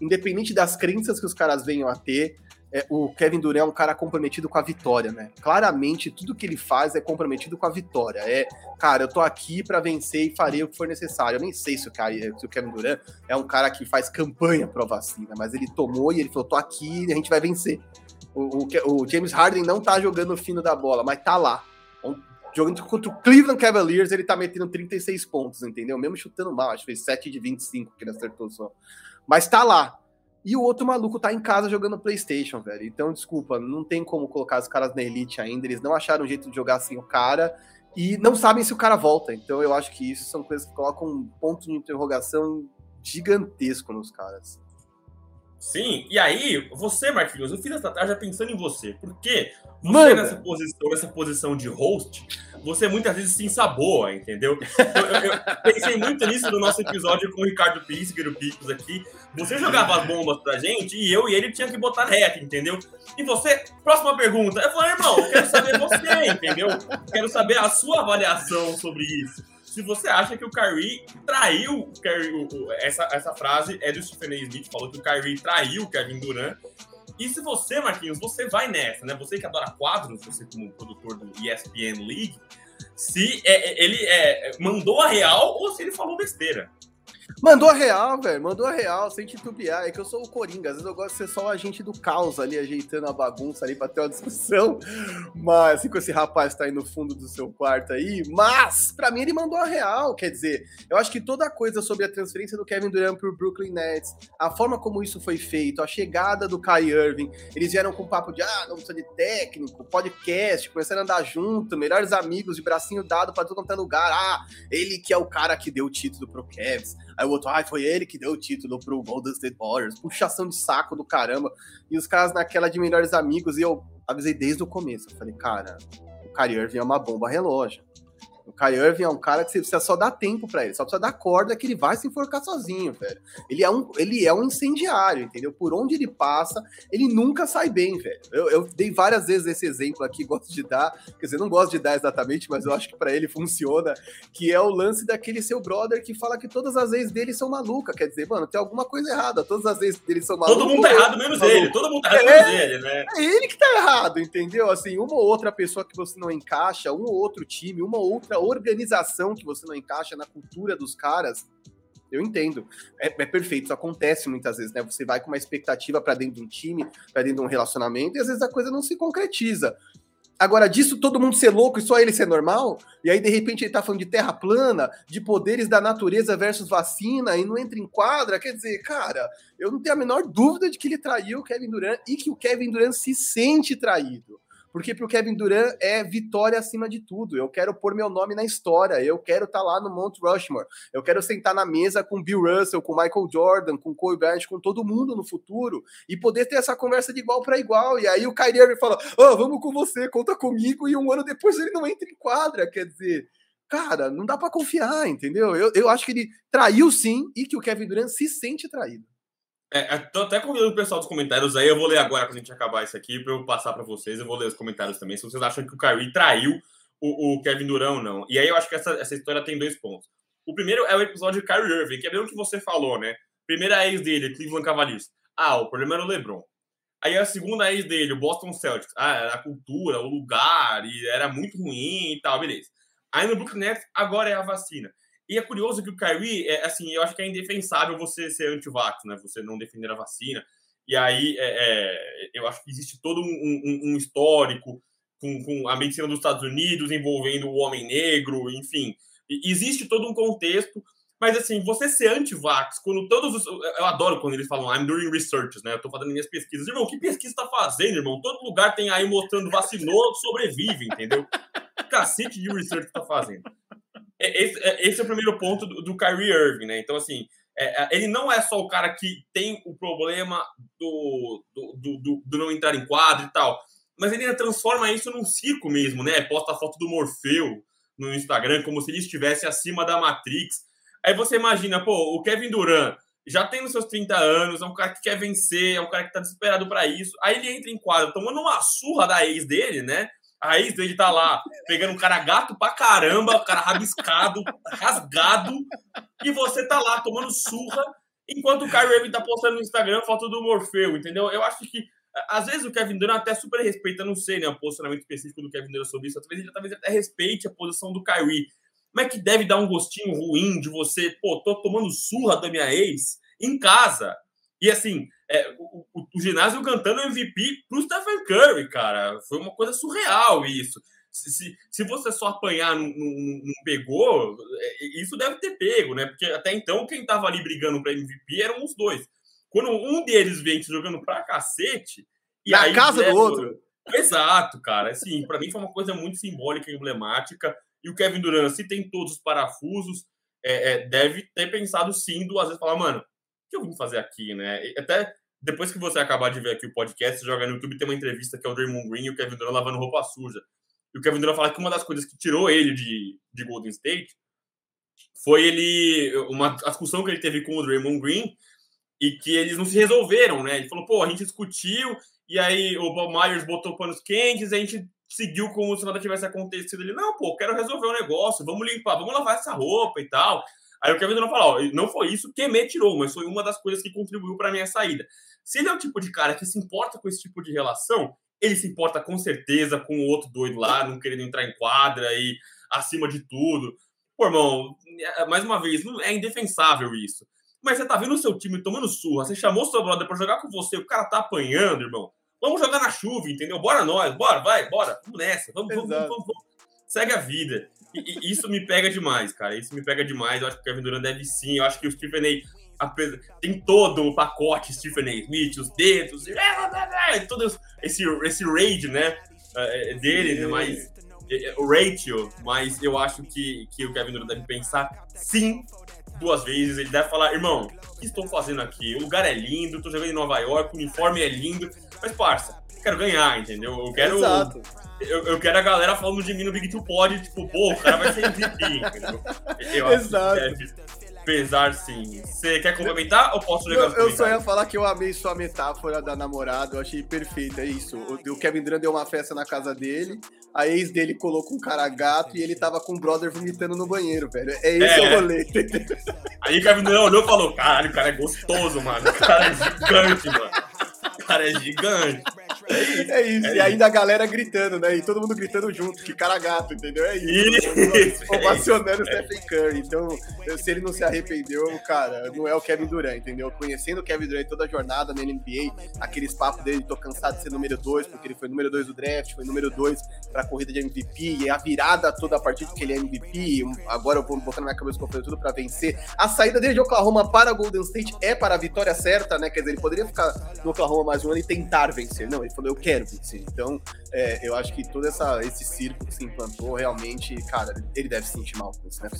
independente das crenças que os caras venham a ter, é, o Kevin Durant é um cara comprometido com a vitória, né? Claramente, tudo que ele faz é comprometido com a vitória. É, cara, eu tô aqui para vencer e farei o que for necessário. Eu nem sei se o, cara, se o Kevin Durant é um cara que faz campanha pro vacina, mas ele tomou e ele falou: tô aqui e a gente vai vencer. O, o, o James Harden não tá jogando o fino da bola, mas tá lá. Jogando contra o Cleveland Cavaliers, ele tá metendo 36 pontos, entendeu? Mesmo chutando mal, acho que fez 7 de 25 que ele acertou só. Mas tá lá e o outro maluco tá em casa jogando PlayStation, velho. Então, desculpa, não tem como colocar os caras na elite ainda. Eles não acharam um jeito de jogar assim o cara e não sabem se o cara volta. Então, eu acho que isso são coisas que colocam um ponto de interrogação gigantesco nos caras. Sim, e aí, você, Marquinhos, eu fiz essa tarde pensando em você, porque você Manda. nessa posição, nessa posição de host, você muitas vezes se ensaboa, entendeu? Eu, eu, pensei muito nisso no nosso episódio com o Ricardo Pisser, o Picos aqui. Você jogava as bombas pra gente e eu e ele tinha que botar reta, entendeu? E você, próxima pergunta, eu falei, irmão, eu quero saber você, entendeu? Quero saber a sua avaliação sobre isso se você acha que o Kyrie traiu Kyrie, essa, essa frase é do Stephen A. Smith, falou que o Kyrie traiu o Kevin Durant. E se você, Marquinhos, você vai nessa, né? Você que adora quadros, você como produtor do ESPN League, se é, é, ele é, mandou a real ou se ele falou besteira. Mandou a real, velho. Mandou a real, sem titubear. É que eu sou o Coringa. Às vezes eu gosto de ser só o agente do caos ali, ajeitando a bagunça ali pra ter uma discussão. Mas, assim, com esse rapaz tá aí no fundo do seu quarto aí. Mas, pra mim, ele mandou a real. Quer dizer, eu acho que toda a coisa sobre a transferência do Kevin Durant pro Brooklyn Nets, a forma como isso foi feito, a chegada do Kai Irving, eles vieram com papo de, ah, não precisa de técnico, podcast, começaram a andar junto, melhores amigos, de bracinho dado pra todo quanto é lugar. Ah, ele que é o cara que deu o título pro Cavs. Aí o outro, ah, foi ele que deu o título pro Golden State Warriors. Puxação de saco do caramba. E os caras naquela de melhores amigos. E eu avisei desde o começo. Eu falei, cara, o Kyrie Irving é uma bomba relógio. O Kai Irving é um cara que você precisa só dar tempo para ele, só precisa dar corda que ele vai se enforcar sozinho, velho. Ele é um, ele é um incendiário, entendeu? Por onde ele passa, ele nunca sai bem, velho. Eu, eu dei várias vezes esse exemplo aqui, (laughs) gosto de dar, quer dizer, não gosto de dar exatamente, mas eu acho que para ele funciona, que é o lance daquele seu brother que fala que todas as vezes dele são malucas, quer dizer, mano, tem alguma coisa errada, todas as vezes dele são malucas. Todo mundo tá errado menos maluco. ele, todo mundo tá errado é, menos ele, né? É ele que tá errado, entendeu? Assim, uma ou outra pessoa que você não encaixa, um ou outro time, uma ou outra organização que você não encaixa na cultura dos caras, eu entendo. É, é, perfeito, isso acontece muitas vezes, né? Você vai com uma expectativa para dentro de um time, para dentro de um relacionamento, e às vezes a coisa não se concretiza. Agora, disso todo mundo ser louco e só ele ser normal, e aí de repente ele tá falando de terra plana, de poderes da natureza versus vacina, e não entra em quadra, quer dizer, cara, eu não tenho a menor dúvida de que ele traiu o Kevin Durant e que o Kevin Durant se sente traído. Porque para o Kevin Durant é vitória acima de tudo. Eu quero pôr meu nome na história. Eu quero estar tá lá no Mount Rushmore. Eu quero sentar na mesa com Bill Russell, com Michael Jordan, com Kobe Bryant, com todo mundo no futuro e poder ter essa conversa de igual para igual. E aí o Kyrie Irving fala: oh, vamos com você, conta comigo. E um ano depois ele não entra em quadra. Quer dizer, cara, não dá para confiar, entendeu? Eu, eu acho que ele traiu sim e que o Kevin Durant se sente traído. É, é, tô até convidando o pessoal dos comentários aí. Eu vou ler agora quando a gente acabar isso aqui, para eu passar para vocês. Eu vou ler os comentários também. Se vocês acham que o Kyrie traiu o, o Kevin Durant ou não. E aí eu acho que essa, essa história tem dois pontos. O primeiro é o episódio de Kyrie Irving, que é bem o que você falou, né? Primeira ex dele, Cleveland Cavaliers. Ah, o problema era o LeBron. Aí a segunda ex dele, o Boston Celtics. Ah, era a cultura, o lugar, e era muito ruim e tal, beleza. Aí no Brooklyn Nets, agora é a vacina. E é curioso que o Kyrie, é, assim, eu acho que é indefensável você ser anti-vax, né? Você não defender a vacina. E aí, é, é, eu acho que existe todo um, um, um histórico com, com, a medicina dos Estados Unidos envolvendo o homem negro, enfim. E existe todo um contexto. Mas, assim, você ser anti-vax, quando todos os. Eu adoro quando eles falam, I'm doing research, né? Eu tô fazendo minhas pesquisas. Irmão, que pesquisa tá fazendo, irmão? Todo lugar tem aí mostrando vacinou, sobrevive, entendeu? (laughs) Cacete de research que tá fazendo. É, esse, é, esse é o primeiro ponto do, do Kyrie Irving, né? Então, assim, é, ele não é só o cara que tem o problema do, do, do, do, não entrar em quadro e tal, mas ele ainda transforma isso num circo mesmo, né? Posta a foto do Morfeu no Instagram como se ele estivesse acima da Matrix. Aí você imagina, pô, o Kevin Durant já tem os seus 30 anos, é um cara que quer vencer, é um cara que tá desesperado para isso. Aí ele entra em quadro tomando uma surra da ex dele, né? A ex dele tá lá pegando um cara gato pra caramba, o cara rabiscado, rasgado, e você tá lá tomando surra, enquanto o Kyrie Irving tá postando no Instagram foto do Morfeu, entendeu? Eu acho que às vezes o Kevin Durant até super respeita, não sei, né, o posicionamento específico do Kevin Durant sobre isso, talvez ele talvez até respeite a posição do Kyrie. Como é que deve dar um gostinho ruim de você, pô, tô tomando surra da minha ex em casa? E assim, é, o, o, o, ginásio cantando MVP pro Stephen Curry, cara. Foi uma coisa surreal isso. Se, se, se você só apanhar não, pegou, é, isso deve ter pego, né? Porque até então quem tava ali brigando para MVP eram os dois. Quando um deles vem te jogando pra cacete. E Na aí casa do outro. Exato, cara. Assim, para mim foi uma coisa muito simbólica emblemática. E o Kevin Durant, se tem todos os parafusos, é, é, deve ter pensado sim duas vezes, falar, mano, que eu vim fazer aqui, né? Até depois que você acabar de ver aqui o podcast, você joga no YouTube, tem uma entrevista que é o Draymond Green e o Kevin Durant lavando roupa suja. E o Kevin Durant fala que uma das coisas que tirou ele de, de Golden State foi ele uma discussão que ele teve com o Draymond Green e que eles não se resolveram, né? Ele falou, pô, a gente discutiu e aí o Bob Myers botou panos quentes, a gente seguiu como se nada tivesse acontecido. Ele, não, pô, quero resolver o negócio, vamos limpar, vamos lavar essa roupa e tal. Aí o Kevin Durant falou, ó, não foi isso que me tirou, mas foi uma das coisas que contribuiu para minha saída. Se ele é o tipo de cara que se importa com esse tipo de relação, ele se importa com certeza com o outro doido lá, não querendo entrar em quadra e acima de tudo. Pô, irmão, é, mais uma vez, é indefensável isso. Mas você tá vendo o seu time tomando surra, você chamou o seu brother pra jogar com você, o cara tá apanhando, irmão. Vamos jogar na chuva, entendeu? Bora nós, bora, vai, bora, vamos nessa, vamos, vamos, vamos, vamos, Segue a vida. Isso me pega demais, cara. Isso me pega demais. Eu acho que o Kevin Durant deve sim. Eu acho que o Stephen A. Tem todo o pacote Stephen A. Smith, os dedos, todo esse, esse raid, né? É, dele, mas é, é, o ratio, mas eu acho que, que o Kevin Durant deve pensar sim duas vezes. Ele deve falar, irmão, o que estou fazendo aqui? O lugar é lindo, estou jogando em Nova York, o uniforme é lindo, mas parça, quero ganhar, entendeu? Eu quero. Exato. Eu, eu quero a galera falando de mim no Big Two Pod, tipo, pô, o cara vai ser MVP, (laughs) entendeu? Eu Exato. pesar sim. Você quer complementar ou posso jogar Eu, eu só ia falar que eu amei sua metáfora da namorada, eu achei perfeita, é isso. O, o Kevin Durant deu uma festa na casa dele, a ex dele colocou um cara gato e ele tava com o brother vomitando no banheiro, velho. É esse é. o rolê. Aí o Kevin Durant olhou e falou, caralho, o cara é gostoso, mano. O cara é gigante, mano. Cara é gigante. É isso. É isso. É e ainda a galera gritando, né? E todo mundo gritando junto, que cara gato, entendeu? É isso. isso ovacionando o Stephen Curry. Então, se ele não se arrependeu, cara, não é o Kevin Durant, entendeu? Conhecendo o Kevin Durant toda a jornada na NBA, aqueles papos dele, tô cansado de ser número 2, porque ele foi número 2 do draft, foi número 2 pra corrida de MVP, e a virada toda a partir de que ele é MVP, agora eu vou botar na minha cabeça que eu tudo pra vencer. A saída dele de Oklahoma para Golden State é para a vitória certa, né? Quer dizer, ele poderia ficar no Oklahoma mais um ano e tentar vencer. Não, ele falou, eu quero vencer. Então, é, eu acho que todo essa, esse circo que se implantou, realmente, cara, ele deve se sentir mal com isso, né?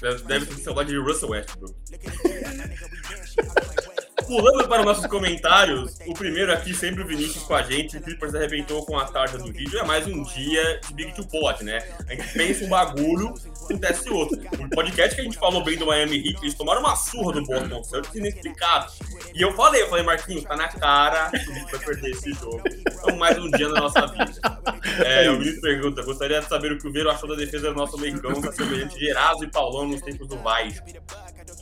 Deve, deve se saudade de Russell Westbrook. (laughs) Pulando para nossos comentários, o primeiro aqui, sempre o Vinícius com a gente. O Clippers arrebentou com a tarde do vídeo. É mais um dia de Big Two Pot, né? A gente pensa um bagulho, acontece outro. O podcast que a gente falou bem do Miami Heat, eles tomaram uma surra do Boston Celtics inexplicável. E eu falei, eu falei, Marquinhos, tá na cara que o Heat vai perder esse jogo. Então, mais um dia na nossa vida. É, o Vinícius pergunta, gostaria de saber o que o Vero achou da defesa do nosso da semelhante de Eraso e Paulão nos tempos do Vai.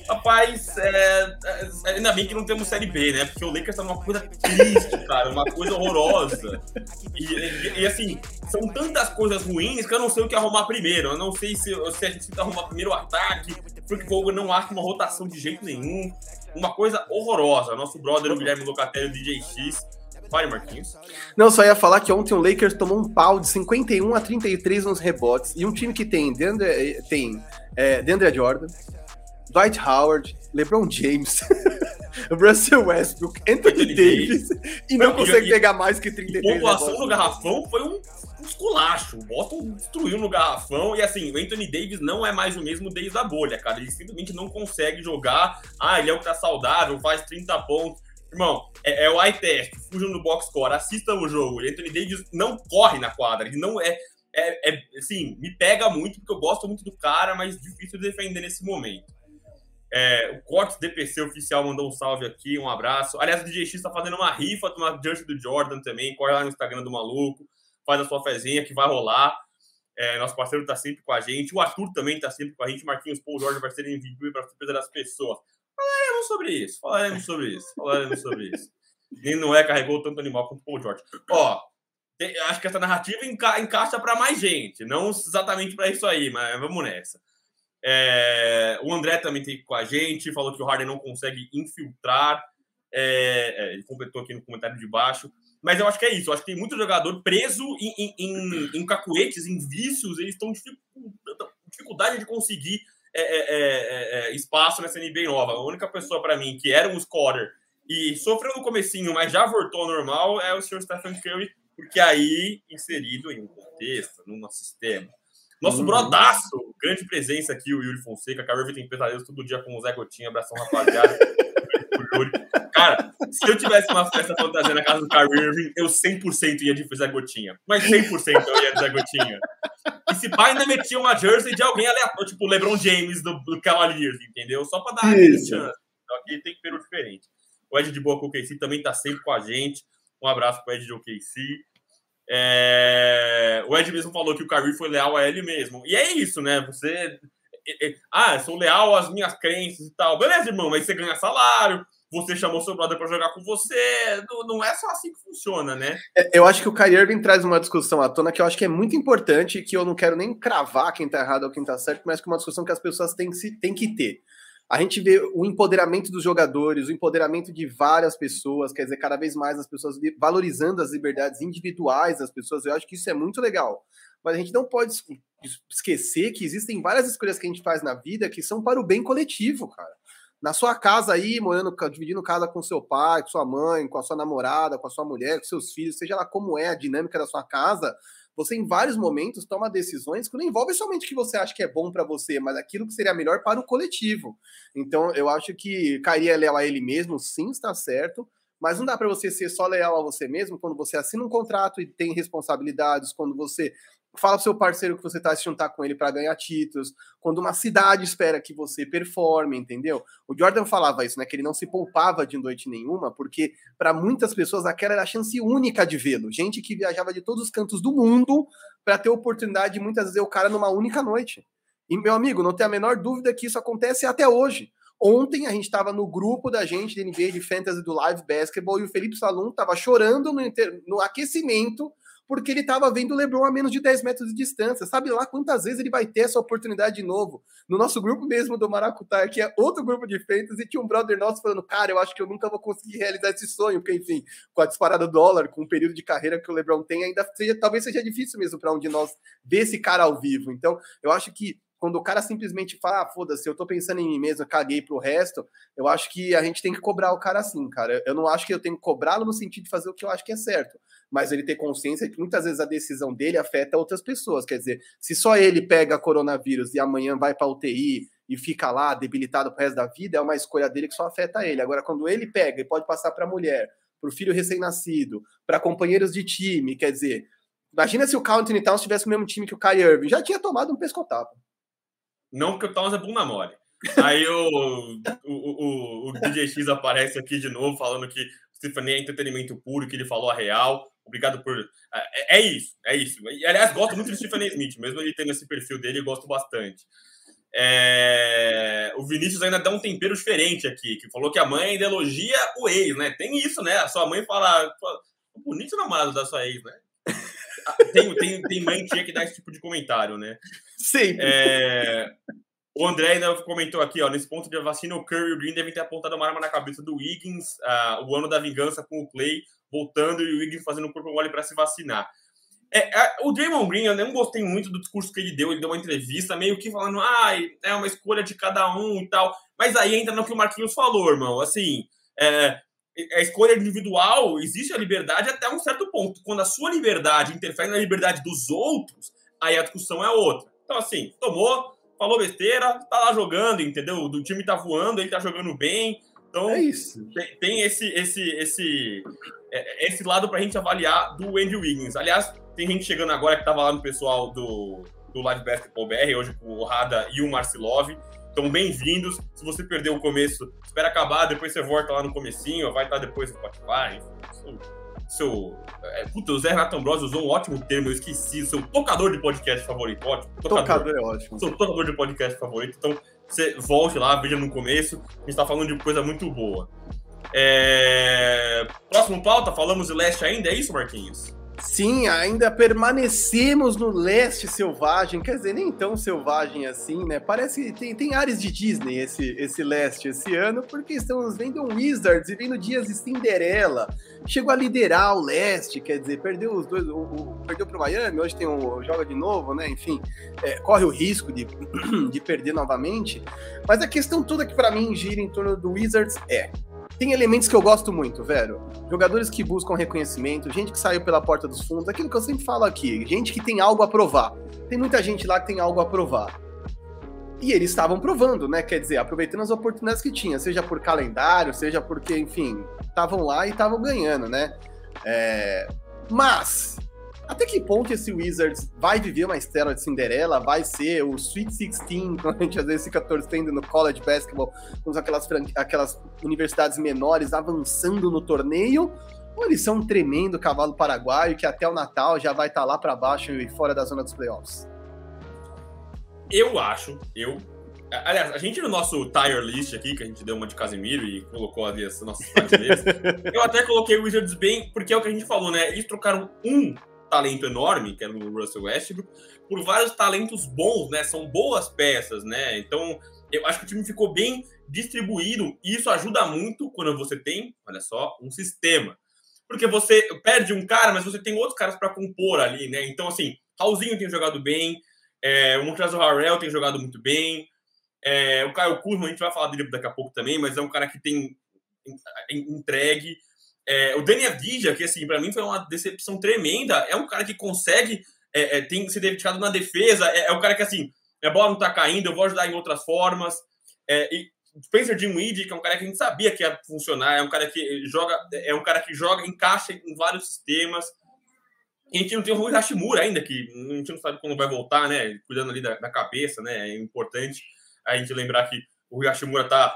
Rapaz, é, é, ainda bem que não temos Série B, né? Porque o Lakers tá numa coisa triste, cara, uma coisa horrorosa. E, e, e, assim, são tantas coisas ruins que eu não sei o que arrumar primeiro. Eu não sei se, se a gente tenta arrumar primeiro o ataque, porque o Fogo não acha uma rotação de jeito nenhum. Uma coisa horrorosa. Nosso brother, o Guilherme Locatelli, DJ X. Fale, Marquinhos. Não, só ia falar que ontem o Lakers tomou um pau de 51 a 33 nos rebotes. E um time que tem, Deandre, tem é, Deandre Jordan, Dwight Howard, LeBron James, (laughs) Russell Westbrook, Anthony Davis e não consegue pegar mais que 33 A pontuação no garrafão foi um esculacho. O Boston destruiu no garrafão e assim, o Anthony Davis não é mais o mesmo desde a bolha, cara. Ele simplesmente não consegue jogar. Ah, ele é o que tá saudável, faz 30 pontos. Irmão, é, é o eye test, fujam no box score, assistam o jogo. O Anthony Davis não corre na quadra, ele não é, é, é assim, me pega muito porque eu gosto muito do cara, mas difícil de defender nesse momento. É, o Cortes DPC oficial mandou um salve aqui, um abraço. Aliás, o DJX está fazendo uma rifa de uma jersey do Jordan também. Corre lá no Instagram do maluco, faz a sua fezinha que vai rolar. É, nosso parceiro está sempre com a gente. O Arthur também está sempre com a gente. Marquinhos Paul Jorge vai ser MVP para surpresa das pessoas. Falaremos sobre isso, falaremos sobre isso, falaremos sobre isso. Nem não é carregou tanto animal quanto o Paul George. Ó, tem, acho que essa narrativa enca, encaixa para mais gente. Não exatamente para isso aí, mas vamos nessa. É, o André também tem com a gente, falou que o Harden não consegue infiltrar. É, é, ele completou aqui no comentário de baixo. Mas eu acho que é isso. Eu acho que tem muito jogador preso em, em, em, em cacuetes, em vícios. Eles estão dificuldade de conseguir é, é, é, espaço nessa NBA nova. A única pessoa para mim que era um scorer e sofreu no comecinho, mas já voltou ao normal, é o Sr. Stephen Curry, porque aí inserido em um contexto, num sistema. Nosso uhum. brodaço, grande presença aqui, o Yuri Fonseca. Carver tem pesadelos todo dia com o Zé Gotinha. Abração, rapaziada. (laughs) Cara, se eu tivesse uma festa fantasia na casa do Kyrie Irving, eu 100% ia de Zé Gotinha. Mas 100% eu ia de Zé Gotinha. E se pai ainda metia uma jersey de alguém aleatório, tipo o LeBron James do, do Cavaliers, entendeu? Só pra dar uma chance. Então aqui tem que peru diferente. O Ed de Boa com o KC também tá sempre com a gente. Um abraço pro Ed de OKC. É... O Ed mesmo falou que o Kyrie foi leal a ele mesmo. E é isso, né? Você. Ah, sou leal às minhas crenças e tal. Beleza, irmão, mas você ganha salário, você chamou seu brother para jogar com você. Não, não, é só assim que funciona, né? É, eu acho que o Kyrie Irving traz uma discussão à tona que eu acho que é muito importante, que eu não quero nem cravar quem tá errado ou quem tá certo, mas que é uma discussão que as pessoas têm, têm que ter. A gente vê o empoderamento dos jogadores, o empoderamento de várias pessoas, quer dizer, cada vez mais as pessoas valorizando as liberdades individuais das pessoas. Eu acho que isso é muito legal. Mas a gente não pode esquecer que existem várias escolhas que a gente faz na vida que são para o bem coletivo, cara. Na sua casa aí, morando, dividindo casa com seu pai, com sua mãe, com a sua namorada, com a sua mulher, com seus filhos, seja lá como é a dinâmica da sua casa, você em vários momentos toma decisões que não envolvem somente o que você acha que é bom para você, mas aquilo que seria melhor para o coletivo. Então, eu acho que Caria é leal a ele mesmo, sim, está certo, mas não dá para você ser só leal a você mesmo quando você assina um contrato e tem responsabilidades, quando você fala pro seu parceiro que você tá se juntar com ele para ganhar títulos, quando uma cidade espera que você performe, entendeu? O Jordan falava isso, né, que ele não se poupava de noite nenhuma, porque para muitas pessoas aquela era a chance única de vê-lo. Gente que viajava de todos os cantos do mundo para ter oportunidade de muitas vezes ver o cara numa única noite. E meu amigo, não tem a menor dúvida que isso acontece até hoje. Ontem a gente estava no grupo da gente de NBA de Fantasy do Live Basketball e o Felipe Salum estava chorando no, inter... no aquecimento porque ele estava vendo o LeBron a menos de 10 metros de distância. Sabe lá quantas vezes ele vai ter essa oportunidade de novo? No nosso grupo mesmo do Maracutá, que é outro grupo de feitas, e tinha um brother nosso falando: Cara, eu acho que eu nunca vou conseguir realizar esse sonho, porque, enfim, com a disparada do dólar, com o período de carreira que o LeBron tem, ainda seja, talvez seja difícil mesmo para um de nós ver esse cara ao vivo. Então, eu acho que quando o cara simplesmente fala, ah, foda-se, eu tô pensando em mim mesmo, caguei pro resto, eu acho que a gente tem que cobrar o cara assim, cara. Eu não acho que eu tenho que cobrá-lo no sentido de fazer o que eu acho que é certo mas ele ter consciência que muitas vezes a decisão dele afeta outras pessoas. Quer dizer, se só ele pega coronavírus e amanhã vai para UTI e fica lá debilitado pro resto da vida, é uma escolha dele que só afeta ele. Agora, quando ele pega e pode passar para a mulher, para o filho recém-nascido, para companheiros de time, quer dizer, imagina se o Carl Towns tivesse o mesmo time que o Kyrie Irving, já tinha tomado um pescotapo. Não porque o Towns é bunda mole. Aí o, o, o, o DJ X aparece aqui de novo falando que Stephanie é entretenimento puro, que ele falou a real. Obrigado por. É, é isso, é isso. E, aliás, gosto muito do Stephen Smith, mesmo ele tendo esse perfil dele, gosto bastante. É... O Vinícius ainda dá um tempero diferente aqui, que falou que a mãe ainda elogia o ex, né? Tem isso, né? A sua mãe fala. Bonito namorado da sua ex, né? Tem, tem, tem mãe tia que dá esse tipo de comentário, né? Sim. É... O André ainda comentou aqui, ó, nesse ponto de vacina, o Curry e o Green devem ter apontado uma arma na cabeça do Wiggins, uh, o ano da vingança com o Clay, voltando e o Wiggins fazendo o corpo mole para se vacinar. É, é, o Draymond Green, eu não gostei muito do discurso que ele deu. Ele deu uma entrevista meio que falando, ah, é uma escolha de cada um e tal. Mas aí entra no que o Marquinhos falou, irmão. Assim, é, a escolha individual, existe a liberdade até um certo ponto. Quando a sua liberdade interfere na liberdade dos outros, aí a discussão é outra. Então, assim, tomou, falou besteira, tá lá jogando, entendeu? O time tá voando, ele tá jogando bem. Então, é isso. Tem, tem esse, esse, esse, é, esse lado pra gente avaliar do Andy Wiggins. Aliás, tem gente chegando agora que tava lá no pessoal do, do Live Basketball BR, hoje com o Rada e o Marcilov. Então, bem-vindos. Se você perdeu o começo, espera acabar, depois você volta lá no comecinho, vai estar depois no Spotify. Seu, seu é, puta, o Zé Renato Ambrosio usou um ótimo termo, eu esqueci. Seu tocador de podcast favorito, ótimo. Tocador, tocador é ótimo. Seu tocador de podcast favorito. Então, você volte lá, veja no começo. A gente tá falando de coisa muito boa. É... Próximo pauta, falamos de leste ainda, é isso, Marquinhos? Sim, ainda permanecemos no leste selvagem, quer dizer, nem tão selvagem assim, né? Parece que tem, tem áreas de Disney esse, esse leste esse ano, porque estamos vendo Wizards e vendo dias de Cinderela. Chegou a liderar o leste, quer dizer, perdeu os dois, o, o, perdeu pro Miami, hoje tem um, joga de novo, né? Enfim, é, corre o risco de, (clears throat) de perder novamente. Mas a questão toda que para mim gira em torno do Wizards é tem elementos que eu gosto muito, velho. Jogadores que buscam reconhecimento, gente que saiu pela porta dos fundos, aquilo que eu sempre falo aqui, gente que tem algo a provar. Tem muita gente lá que tem algo a provar. E eles estavam provando, né? Quer dizer, aproveitando as oportunidades que tinha, seja por calendário, seja porque, enfim, estavam lá e estavam ganhando, né? É... Mas até que ponto esse Wizards vai viver uma estela de Cinderela? Vai ser o Sweet 16, (laughs) quando a gente às vezes fica torcendo no college basketball, com aquelas, aquelas universidades menores avançando no torneio? Ou eles são um tremendo cavalo paraguaio que até o Natal já vai estar tá lá para baixo e fora da zona dos playoffs? Eu acho, eu Aliás, a gente no nosso tire list aqui, que a gente deu uma de Casemiro e colocou ali as nossas prateleiras, (laughs) eu até coloquei o Wizards bem, porque é o que a gente falou, né? Eles trocaram um talento enorme, que era o Russell Westbrook, por vários talentos bons, né? São boas peças, né? Então, eu acho que o time ficou bem distribuído e isso ajuda muito quando você tem, olha só, um sistema. Porque você perde um cara, mas você tem outros caras para compor ali, né? Então, assim, Raulzinho tem jogado bem, é, o Montrezl Harrell tem jogado muito bem, é, o Caio Kuzma, a gente vai falar dele daqui a pouco também, mas é um cara que tem entregue. É, o Daniel Avdija, que assim, para mim foi uma decepção tremenda, é um cara que consegue é, é, tem se dedicado na defesa, é, é o cara que assim, a bola não tá caindo, eu vou ajudar em outras formas. É, e Spencer Dinwiddie, que é um cara que a gente sabia que ia funcionar, é um cara que joga, é um cara que joga, encaixa em vários sistemas. E a gente não tem o Rui Hashimura ainda, que a gente não sabe quando vai voltar, né? Cuidando ali da, da cabeça, né? É importante a gente lembrar que o Rui Hashimura tá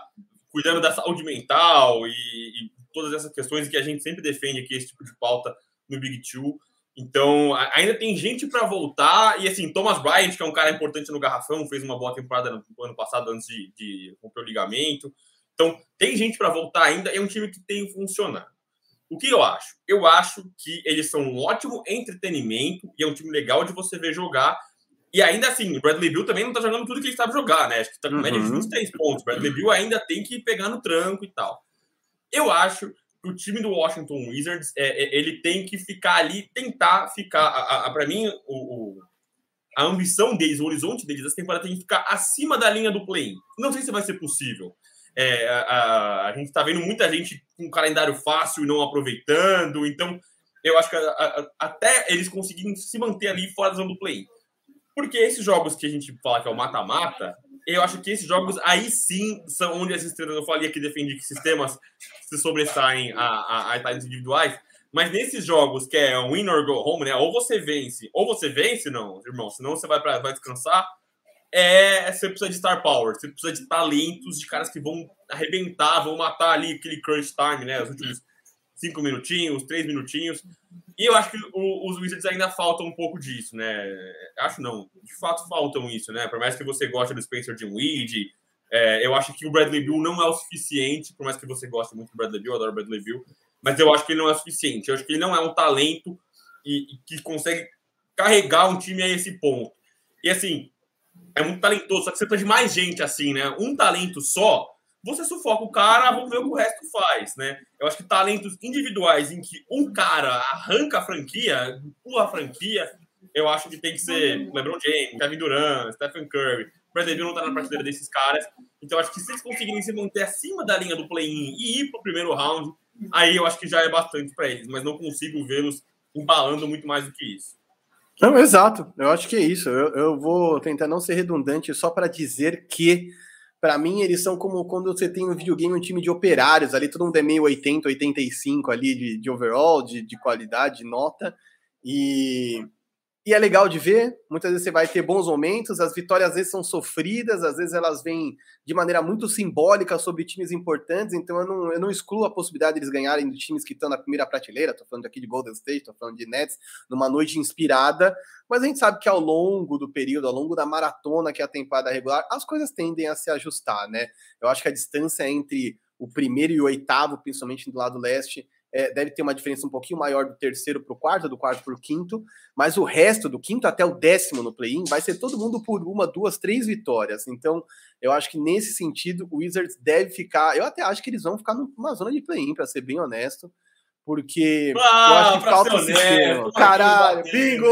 cuidando da saúde mental e, e todas essas questões que a gente sempre defende aqui, esse tipo de pauta no Big Two. Então, ainda tem gente para voltar. E assim, Thomas Bryant, que é um cara importante no Garrafão, fez uma boa temporada no ano passado antes de, de romper o ligamento. Então, tem gente para voltar ainda. É um time que tem funcionado. O que eu acho? Eu acho que eles são um ótimo entretenimento e é um time legal de você ver jogar. E ainda assim, o Bradley Bill também não tá jogando tudo que ele sabe jogar, né? Acho que tá com média de 23 uhum. pontos. O Bradley Bill ainda tem que pegar no tranco e tal. Eu acho o time do Washington Wizards é, é, ele tem que ficar ali, tentar ficar. Para mim, o, o, a ambição deles, o horizonte deles essa temporada tem que ficar acima da linha do play-in. Não sei se vai ser possível. É, a, a, a, gente está vendo muita gente com um calendário fácil e não aproveitando. Então, eu acho que a, até eles conseguirem se manter ali fora da zona do play-in. Porque esses jogos que a gente fala que é o mata-mata, eu acho que esses jogos aí sim são onde as estrelas, eu falei que defendi que sistemas se sobressaem a, a, a individuais, mas nesses jogos que é win or go home, né? Ou você vence, ou você vence, não, irmão, senão você vai, pra, vai descansar. É, você precisa de star power, você precisa de talentos, de caras que vão arrebentar, vão matar ali aquele crunch time, né? Os últimos cinco minutinhos, três minutinhos. E eu acho que o, os Wizards ainda faltam um pouco disso, né? Acho não, de fato faltam isso, né? Por mais que você goste do Spencer Dinwiddie, é, eu acho que o Bradley Bill não é o suficiente, por mais que você goste muito do Bradley Bill, eu adoro o Bradley Bill, mas eu acho que ele não é o suficiente. Eu acho que ele não é um talento e, e que consegue carregar um time a esse ponto. E assim, é muito talentoso, só que você precisa de mais gente assim, né? Um talento só você sufoca o cara, vamos ver o que o resto faz, né? Eu acho que talentos individuais em que um cara arranca a franquia, empurra a franquia, eu acho que tem que ser LeBron James, Kevin Durant, Stephen Curry. Bradley Beal não tá na prateleira desses caras. Então, acho que se eles conseguirem se manter acima da linha do play-in e ir pro primeiro round, aí eu acho que já é bastante para eles, mas não consigo vê-los embalando muito mais do que isso. Não, exato. Eu acho que é isso. Eu, eu vou tentar não ser redundante só para dizer que para mim, eles são como quando você tem um videogame, um time de operários ali, todo mundo é meio 80, 85 ali de, de overall, de, de qualidade, de nota. E e é legal de ver, muitas vezes você vai ter bons momentos, as vitórias às vezes são sofridas, às vezes elas vêm de maneira muito simbólica sobre times importantes, então eu não, eu não excluo a possibilidade de eles ganharem de times que estão na primeira prateleira, tô falando aqui de Golden State, tô falando de Nets, numa noite inspirada, mas a gente sabe que ao longo do período, ao longo da maratona que é a temporada regular, as coisas tendem a se ajustar, né? Eu acho que a distância entre o primeiro e o oitavo, principalmente do lado leste, é, deve ter uma diferença um pouquinho maior do terceiro para o quarto, do quarto para o quinto, mas o resto, do quinto até o décimo no play-in, vai ser todo mundo por uma, duas, três vitórias. Então, eu acho que nesse sentido, o Wizards deve ficar. Eu até acho que eles vão ficar numa zona de play-in, para ser bem honesto. Porque ah, eu acho que falta honesto, sistema. Caralho, bingo!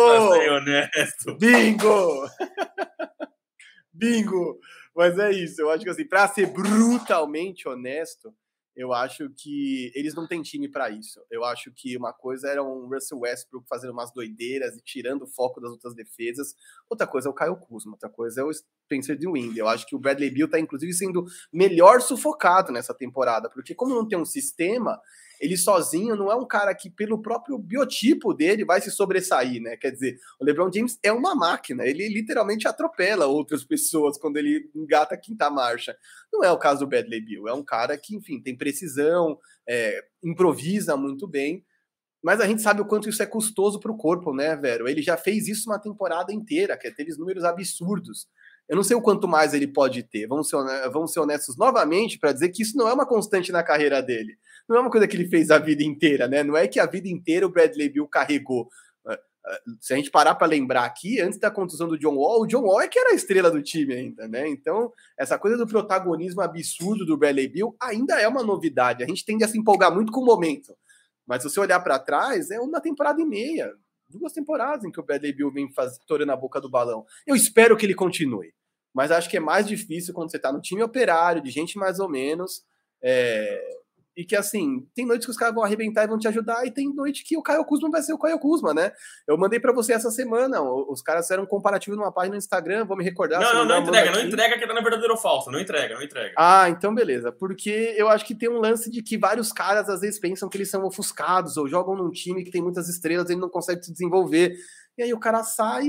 Bingo! (laughs) bingo! Mas é isso, eu acho que assim, para ser brutalmente honesto, eu acho que eles não têm time para isso. Eu acho que uma coisa era um Russell Westbrook fazendo umas doideiras e tirando o foco das outras defesas. Outra coisa é o Kyle Kuzma, outra coisa é o Spencer DeWind. Eu acho que o Bradley Beal está inclusive sendo melhor sufocado nessa temporada, porque como não tem um sistema, ele sozinho não é um cara que, pelo próprio biotipo dele, vai se sobressair, né? Quer dizer, o LeBron James é uma máquina, ele literalmente atropela outras pessoas quando ele engata a quinta marcha. Não é o caso do Bradley Bill, é um cara que, enfim, tem precisão, é, improvisa muito bem, mas a gente sabe o quanto isso é custoso para o corpo, né, Vero? Ele já fez isso uma temporada inteira, que teve números absurdos. Eu não sei o quanto mais ele pode ter. Vamos ser, vamos ser honestos novamente para dizer que isso não é uma constante na carreira dele. Não é uma coisa que ele fez a vida inteira, né? Não é que a vida inteira o Bradley Bill carregou. É, é, se a gente parar para lembrar aqui, antes da contusão do John Wall, o John Wall é que era a estrela do time ainda, né? Então, essa coisa do protagonismo absurdo do Bradley Bill ainda é uma novidade. A gente tende a se empolgar muito com o momento. Mas se você olhar para trás, é uma temporada e meia, duas temporadas em que o Bradley Bill vem estourando a boca do balão. Eu espero que ele continue. Mas acho que é mais difícil quando você está no time operário, de gente mais ou menos. É, e que, assim, tem noites que os caras vão arrebentar e vão te ajudar, e tem noite que o Caio Kuzma vai ser o Caio Kuzma, né? Eu mandei para você essa semana, os caras fizeram um comparativo numa página no Instagram, vou me recordar. Não, não, não entrega, não entrega que tá na verdadeira ou falsa, não entrega, não entrega. Ah, então beleza, porque eu acho que tem um lance de que vários caras às vezes pensam que eles são ofuscados, ou jogam num time que tem muitas estrelas e ele não consegue se desenvolver, e aí o cara sai,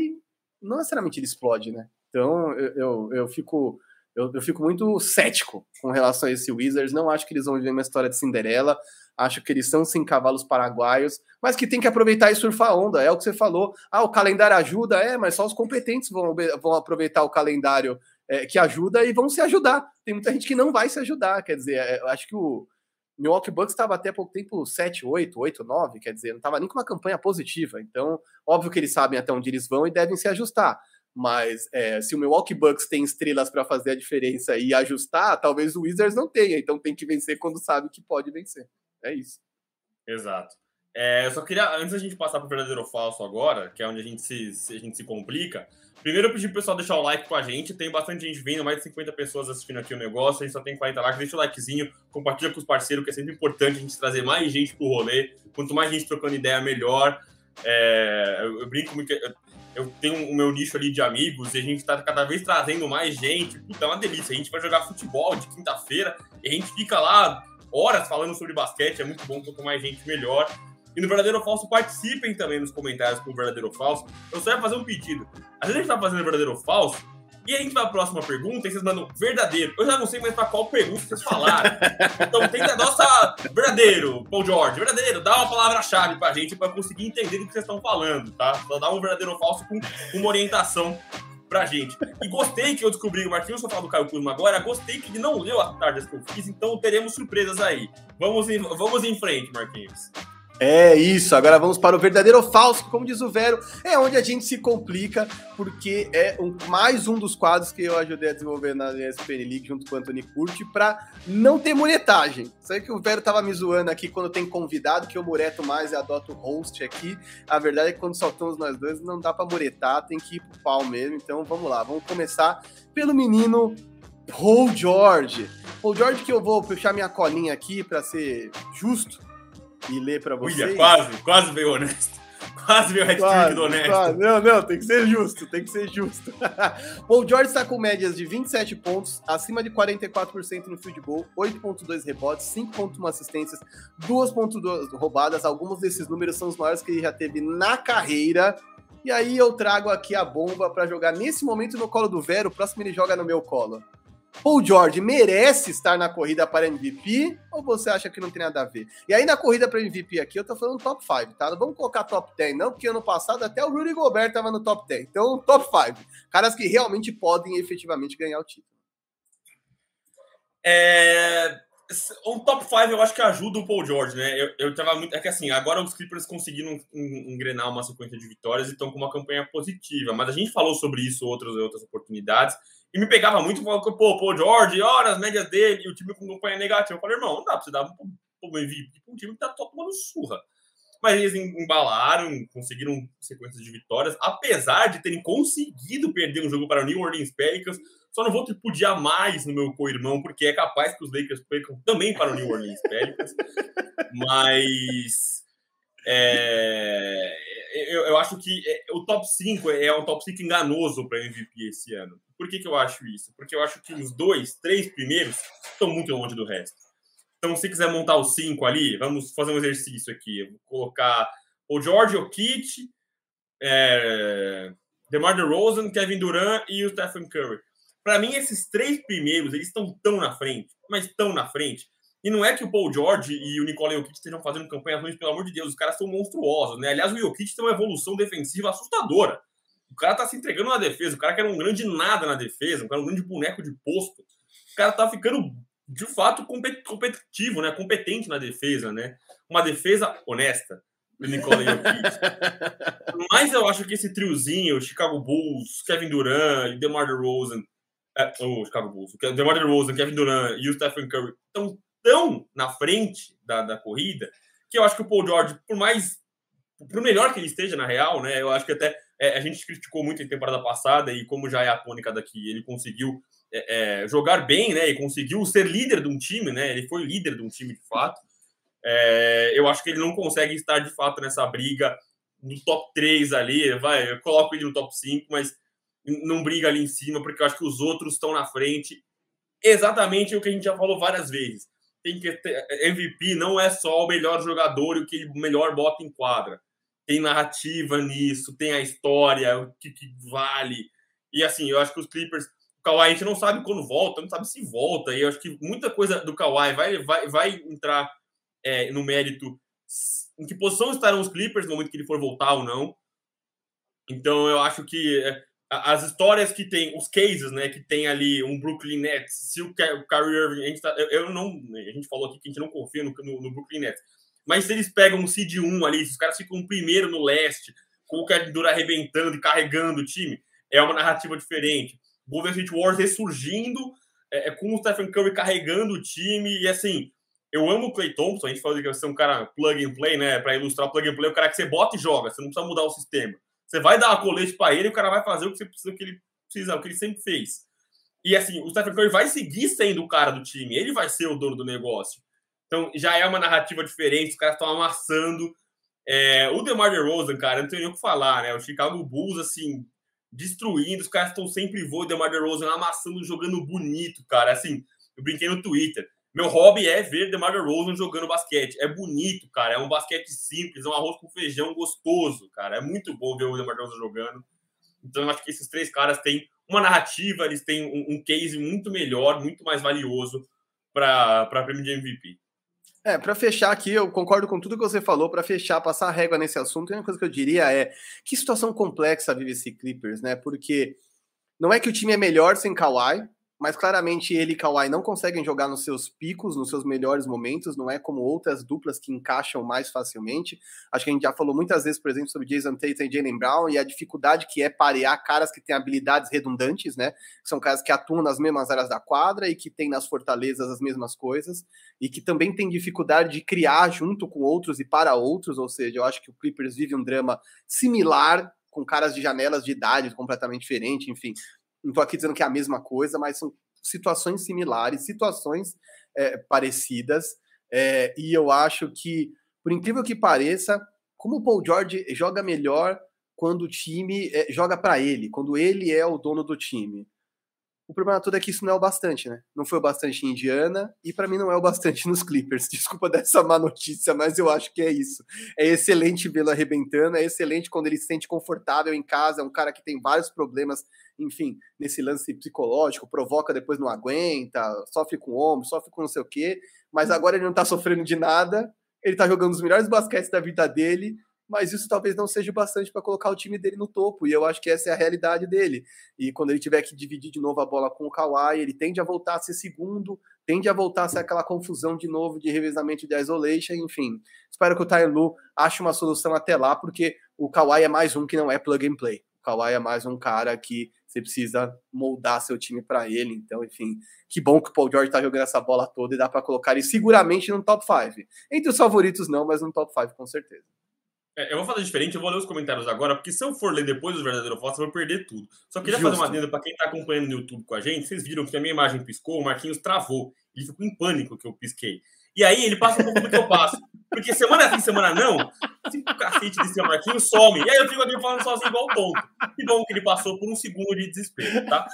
não necessariamente ele explode, né? Então eu, eu, eu fico eu, eu, fico muito cético com relação a esse Wizards. Não acho que eles vão viver uma história de Cinderela. Acho que eles são sim cavalos paraguaios, mas que tem que aproveitar e surfar onda. É o que você falou. Ah, o calendário ajuda, é, mas só os competentes vão, vão aproveitar o calendário é, que ajuda e vão se ajudar. Tem muita gente que não vai se ajudar. Quer dizer, é, eu acho que o Milwaukee Bucks estava até pouco tempo 7, 8, 8, 9, quer dizer, não estava nem com uma campanha positiva. Então, óbvio que eles sabem até onde eles vão e devem se ajustar. Mas é, se o Milwaukee Bucks tem estrelas para fazer a diferença e ajustar, talvez o Wizards não tenha. Então tem que vencer quando sabe que pode vencer. É isso. Exato. É, eu só queria, antes da gente passar para o verdadeiro ou falso agora, que é onde a gente se, a gente se complica, primeiro eu pedi pro pessoal deixar o like com a gente. Tem bastante gente vindo, mais de 50 pessoas assistindo aqui o negócio. A gente só tem 40 likes. Deixa o likezinho, compartilha com os parceiros, que é sempre importante a gente trazer mais gente pro rolê. Quanto mais gente trocando ideia, melhor. É, eu, eu, brinco muito eu tenho o meu nicho ali de amigos e a gente tá cada vez trazendo mais gente. Puta, é uma delícia. A gente vai jogar futebol de quinta-feira e a gente fica lá horas falando sobre basquete. É muito bom, quanto mais gente, melhor. E no Verdadeiro ou Falso, participem também nos comentários com o Verdadeiro ou Falso. Eu só ia fazer um pedido. Às vezes a gente tá fazendo Verdadeiro ou Falso e a gente vai a próxima pergunta e vocês mandam verdadeiro. Eu já não sei mais para qual pergunta vocês falaram. Então tem a nossa verdadeiro, Paul George, verdadeiro, dá uma palavra-chave para a gente para conseguir entender do que vocês estão falando, tá? Só dá um verdadeiro ou falso com uma orientação pra gente. E gostei que eu descobri, o Marquinhos só fala do Caio Kuzma agora, gostei que ele não leu as tardes que eu fiz, então teremos surpresas aí. Vamos em, vamos em frente, Marquinhos. É isso, agora vamos para o verdadeiro ou falso, como diz o Vero, é onde a gente se complica, porque é um, mais um dos quadros que eu ajudei a desenvolver na ESPN League junto com o Anthony Curti para não ter muretagem. Sei que o Vero tava me zoando aqui quando tem convidado, que eu mureto mais e adoto host aqui. A verdade é que quando só estamos nós dois, não dá para muretar, tem que ir pro pau mesmo. Então vamos lá, vamos começar pelo menino Paul George. Paul George que eu vou puxar minha colinha aqui para ser justo e ler para vocês. William, quase, quase veio honesto. (laughs) Quase veio hat do honesto. Quase. Não, não, tem que ser justo, tem que ser justo. (laughs) Paul George está com médias de 27 pontos, acima de 44% no field goal, 8.2 rebotes, 5.1 assistências, 2.2 roubadas. Alguns desses números são os maiores que ele já teve na carreira. E aí eu trago aqui a bomba para jogar nesse momento no colo do Vero, o próximo ele joga no meu colo. Paul George merece estar na corrida para MVP ou você acha que não tem nada a ver? E aí na corrida para MVP aqui eu tô falando top 5, tá? Não vamos colocar top 10 não, porque ano passado até o Rudy Gobert tava no top 10. Então, top 5. Caras que realmente podem efetivamente ganhar o título. É... Um top 5 eu acho que ajuda o Paul George, né? Eu, eu tava muito. É que assim, agora os Clippers conseguiram engrenar uma sequência de vitórias e estão com uma campanha positiva. Mas a gente falou sobre isso outras outras oportunidades. E me pegava muito, falando pô, pô, George, olha as médias dele, e o time com campanha negativa. Eu falei, irmão, não dá pra você dar um, um MVP pra um time que tá tomando surra. Mas eles embalaram, conseguiram sequências de vitórias, apesar de terem conseguido perder um jogo para o New Orleans Pelicans. Só não vou tripudiar mais no meu co-irmão, porque é capaz que os Lakers percam também para o New Orleans Pelicans. Mas é, eu, eu, acho que é, o top 5 é um top 5 enganoso para MVP esse ano. Por que, que eu acho isso? Porque eu acho que os dois, três primeiros estão muito longe do resto. Então, se quiser montar os cinco ali, vamos fazer um exercício aqui. Eu vou colocar o George Okit, é, DeMar DeRozan, Kevin Durant e o Stephen Curry. Para mim, esses três primeiros, eles estão tão na frente, mas tão na frente. E não é que o Paul George e o Nicola Jokic estejam fazendo campanhas ruins, pelo amor de Deus, os caras são monstruosos, né? Aliás, o Jokic tem uma evolução defensiva assustadora. Cara tá se entregando na defesa. O cara que era um grande nada na defesa, um cara um grande boneco de posto. O cara tá ficando, de fato, competitivo, né? Competente na defesa, né? Uma defesa honesta Jokic. (laughs) Mas eu acho que esse triozinho, Chicago Bulls, Kevin Durant e DeMar DeRozan, é, o Chicago Bulls, o DeMar DeRozan, Kevin Durant e o Stephen Curry estão tão na frente da, da corrida que eu acho que o Paul George, por mais por melhor que ele esteja na real, né? Eu acho que até é, a gente criticou muito em temporada passada e como já é a tônica daqui, ele conseguiu é, é, jogar bem, né? E conseguiu ser líder de um time, né? Ele foi líder de um time de fato. É, eu acho que ele não consegue estar de fato nessa briga no top 3 ali, vai, eu coloco ele no top 5, mas não briga ali em cima, porque eu acho que os outros estão na frente. Exatamente o que a gente já falou várias vezes. Tem que ter, MVP não é só o melhor jogador e o que ele melhor bota em quadra. Tem narrativa nisso, tem a história, o que, que vale. E assim, eu acho que os Clippers o Kawhi a gente não sabe quando volta, não sabe se volta. E eu acho que muita coisa do Kawhi vai, vai, vai entrar é, no mérito em que posição estarão os Clippers no momento que ele for voltar ou não. Então eu acho que é, as histórias que tem, os cases, né, que tem ali um Brooklyn Nets, se o, Kyrie Irving, a gente, tá, eu, eu, não, a gente falou aqui que a gente não confia no, no, no, Brooklyn Nets, mas se eles pegam um seed 1 ali, se os caras ficam primeiro no leste, com o Durant arrebentando e carregando o time, é uma narrativa diferente. Golden State Warriors ressurgindo, é, é, com o Stephen Curry carregando o time, e assim, eu amo o Clay Thompson, a gente fala que você é um cara plug and play, né? Para ilustrar plug and play, o cara que você bota e joga, você não precisa mudar o sistema. Você vai dar a colete para ele e o cara vai fazer o que você precisa, o que ele precisa, o que ele sempre fez. E assim, o Stephen Curry vai seguir sendo o cara do time, ele vai ser o dono do negócio. Então já é uma narrativa diferente, os caras estão amassando. É, o DeMar DeRozan, cara, não tem nem o que falar, né? O Chicago Bulls, assim, destruindo, os caras estão sempre voando, o DeMar DeRozan amassando, jogando bonito, cara. Assim, eu brinquei no Twitter. Meu hobby é ver DeMar DeRozan jogando basquete. É bonito, cara. É um basquete simples, é um arroz com feijão gostoso, cara. É muito bom ver o DeMar DeRozan jogando. Então, eu acho que esses três caras têm uma narrativa, eles têm um, um case muito melhor, muito mais valioso para prêmio de MVP. É, para fechar aqui, eu concordo com tudo que você falou. Para fechar, passar a régua nesse assunto, a única coisa que eu diria é que situação complexa vive esse Clippers, né? Porque não é que o time é melhor sem Kawhi, mas claramente ele e Kawhi não conseguem jogar nos seus picos, nos seus melhores momentos, não é como outras duplas que encaixam mais facilmente. Acho que a gente já falou muitas vezes, por exemplo, sobre Jason Tatum e Jalen Brown e a dificuldade que é parear caras que têm habilidades redundantes, né? Que são caras que atuam nas mesmas áreas da quadra e que têm nas fortalezas as mesmas coisas e que também têm dificuldade de criar junto com outros e para outros, ou seja, eu acho que o Clippers vive um drama similar com caras de janelas de idade completamente diferente, enfim, não estou aqui dizendo que é a mesma coisa, mas são situações similares, situações é, parecidas. É, e eu acho que, por incrível que pareça, como o Paul George joga melhor quando o time é, joga para ele, quando ele é o dono do time. O problema todo é que isso não é o bastante, né? Não foi o bastante em Indiana e para mim não é o bastante nos Clippers. (laughs) Desculpa dessa má notícia, mas eu acho que é isso. É excelente vê-lo arrebentando, é excelente quando ele se sente confortável em casa, é um cara que tem vários problemas, enfim, nesse lance psicológico, provoca depois não aguenta, sofre com o ombro, sofre com não sei o quê, mas agora ele não tá sofrendo de nada, ele tá jogando os melhores basquetes da vida dele, mas isso talvez não seja bastante para colocar o time dele no topo, e eu acho que essa é a realidade dele. E quando ele tiver que dividir de novo a bola com o Kawhi, ele tende a voltar a ser segundo, tende a voltar a ser aquela confusão de novo de revezamento de isolation, enfim. Espero que o Tyler Lu ache uma solução até lá, porque o Kawhi é mais um que não é plug and play. O Kawhi é mais um cara que você precisa moldar seu time para ele. Então, enfim, que bom que o Paul George tá jogando essa bola toda e dá para colocar ele seguramente no top 5. Entre os favoritos não, mas no top 5 com certeza. É, eu vou fazer diferente, eu vou ler os comentários agora, porque se eu for ler depois os verdadeiros votos, eu vou perder tudo. Só queria Justo. fazer uma adenda para quem está acompanhando no YouTube com a gente. Vocês viram que a minha imagem piscou, o Marquinhos travou. Ele ficou em pânico que eu pisquei. E aí ele passa um pouco do que eu passo. Porque semana sim, semana não, assim, o cacete de seu Marquinhos some. E aí eu fico aqui falando sozinho igual tonto. Que bom que ele passou por um segundo de desespero, tá?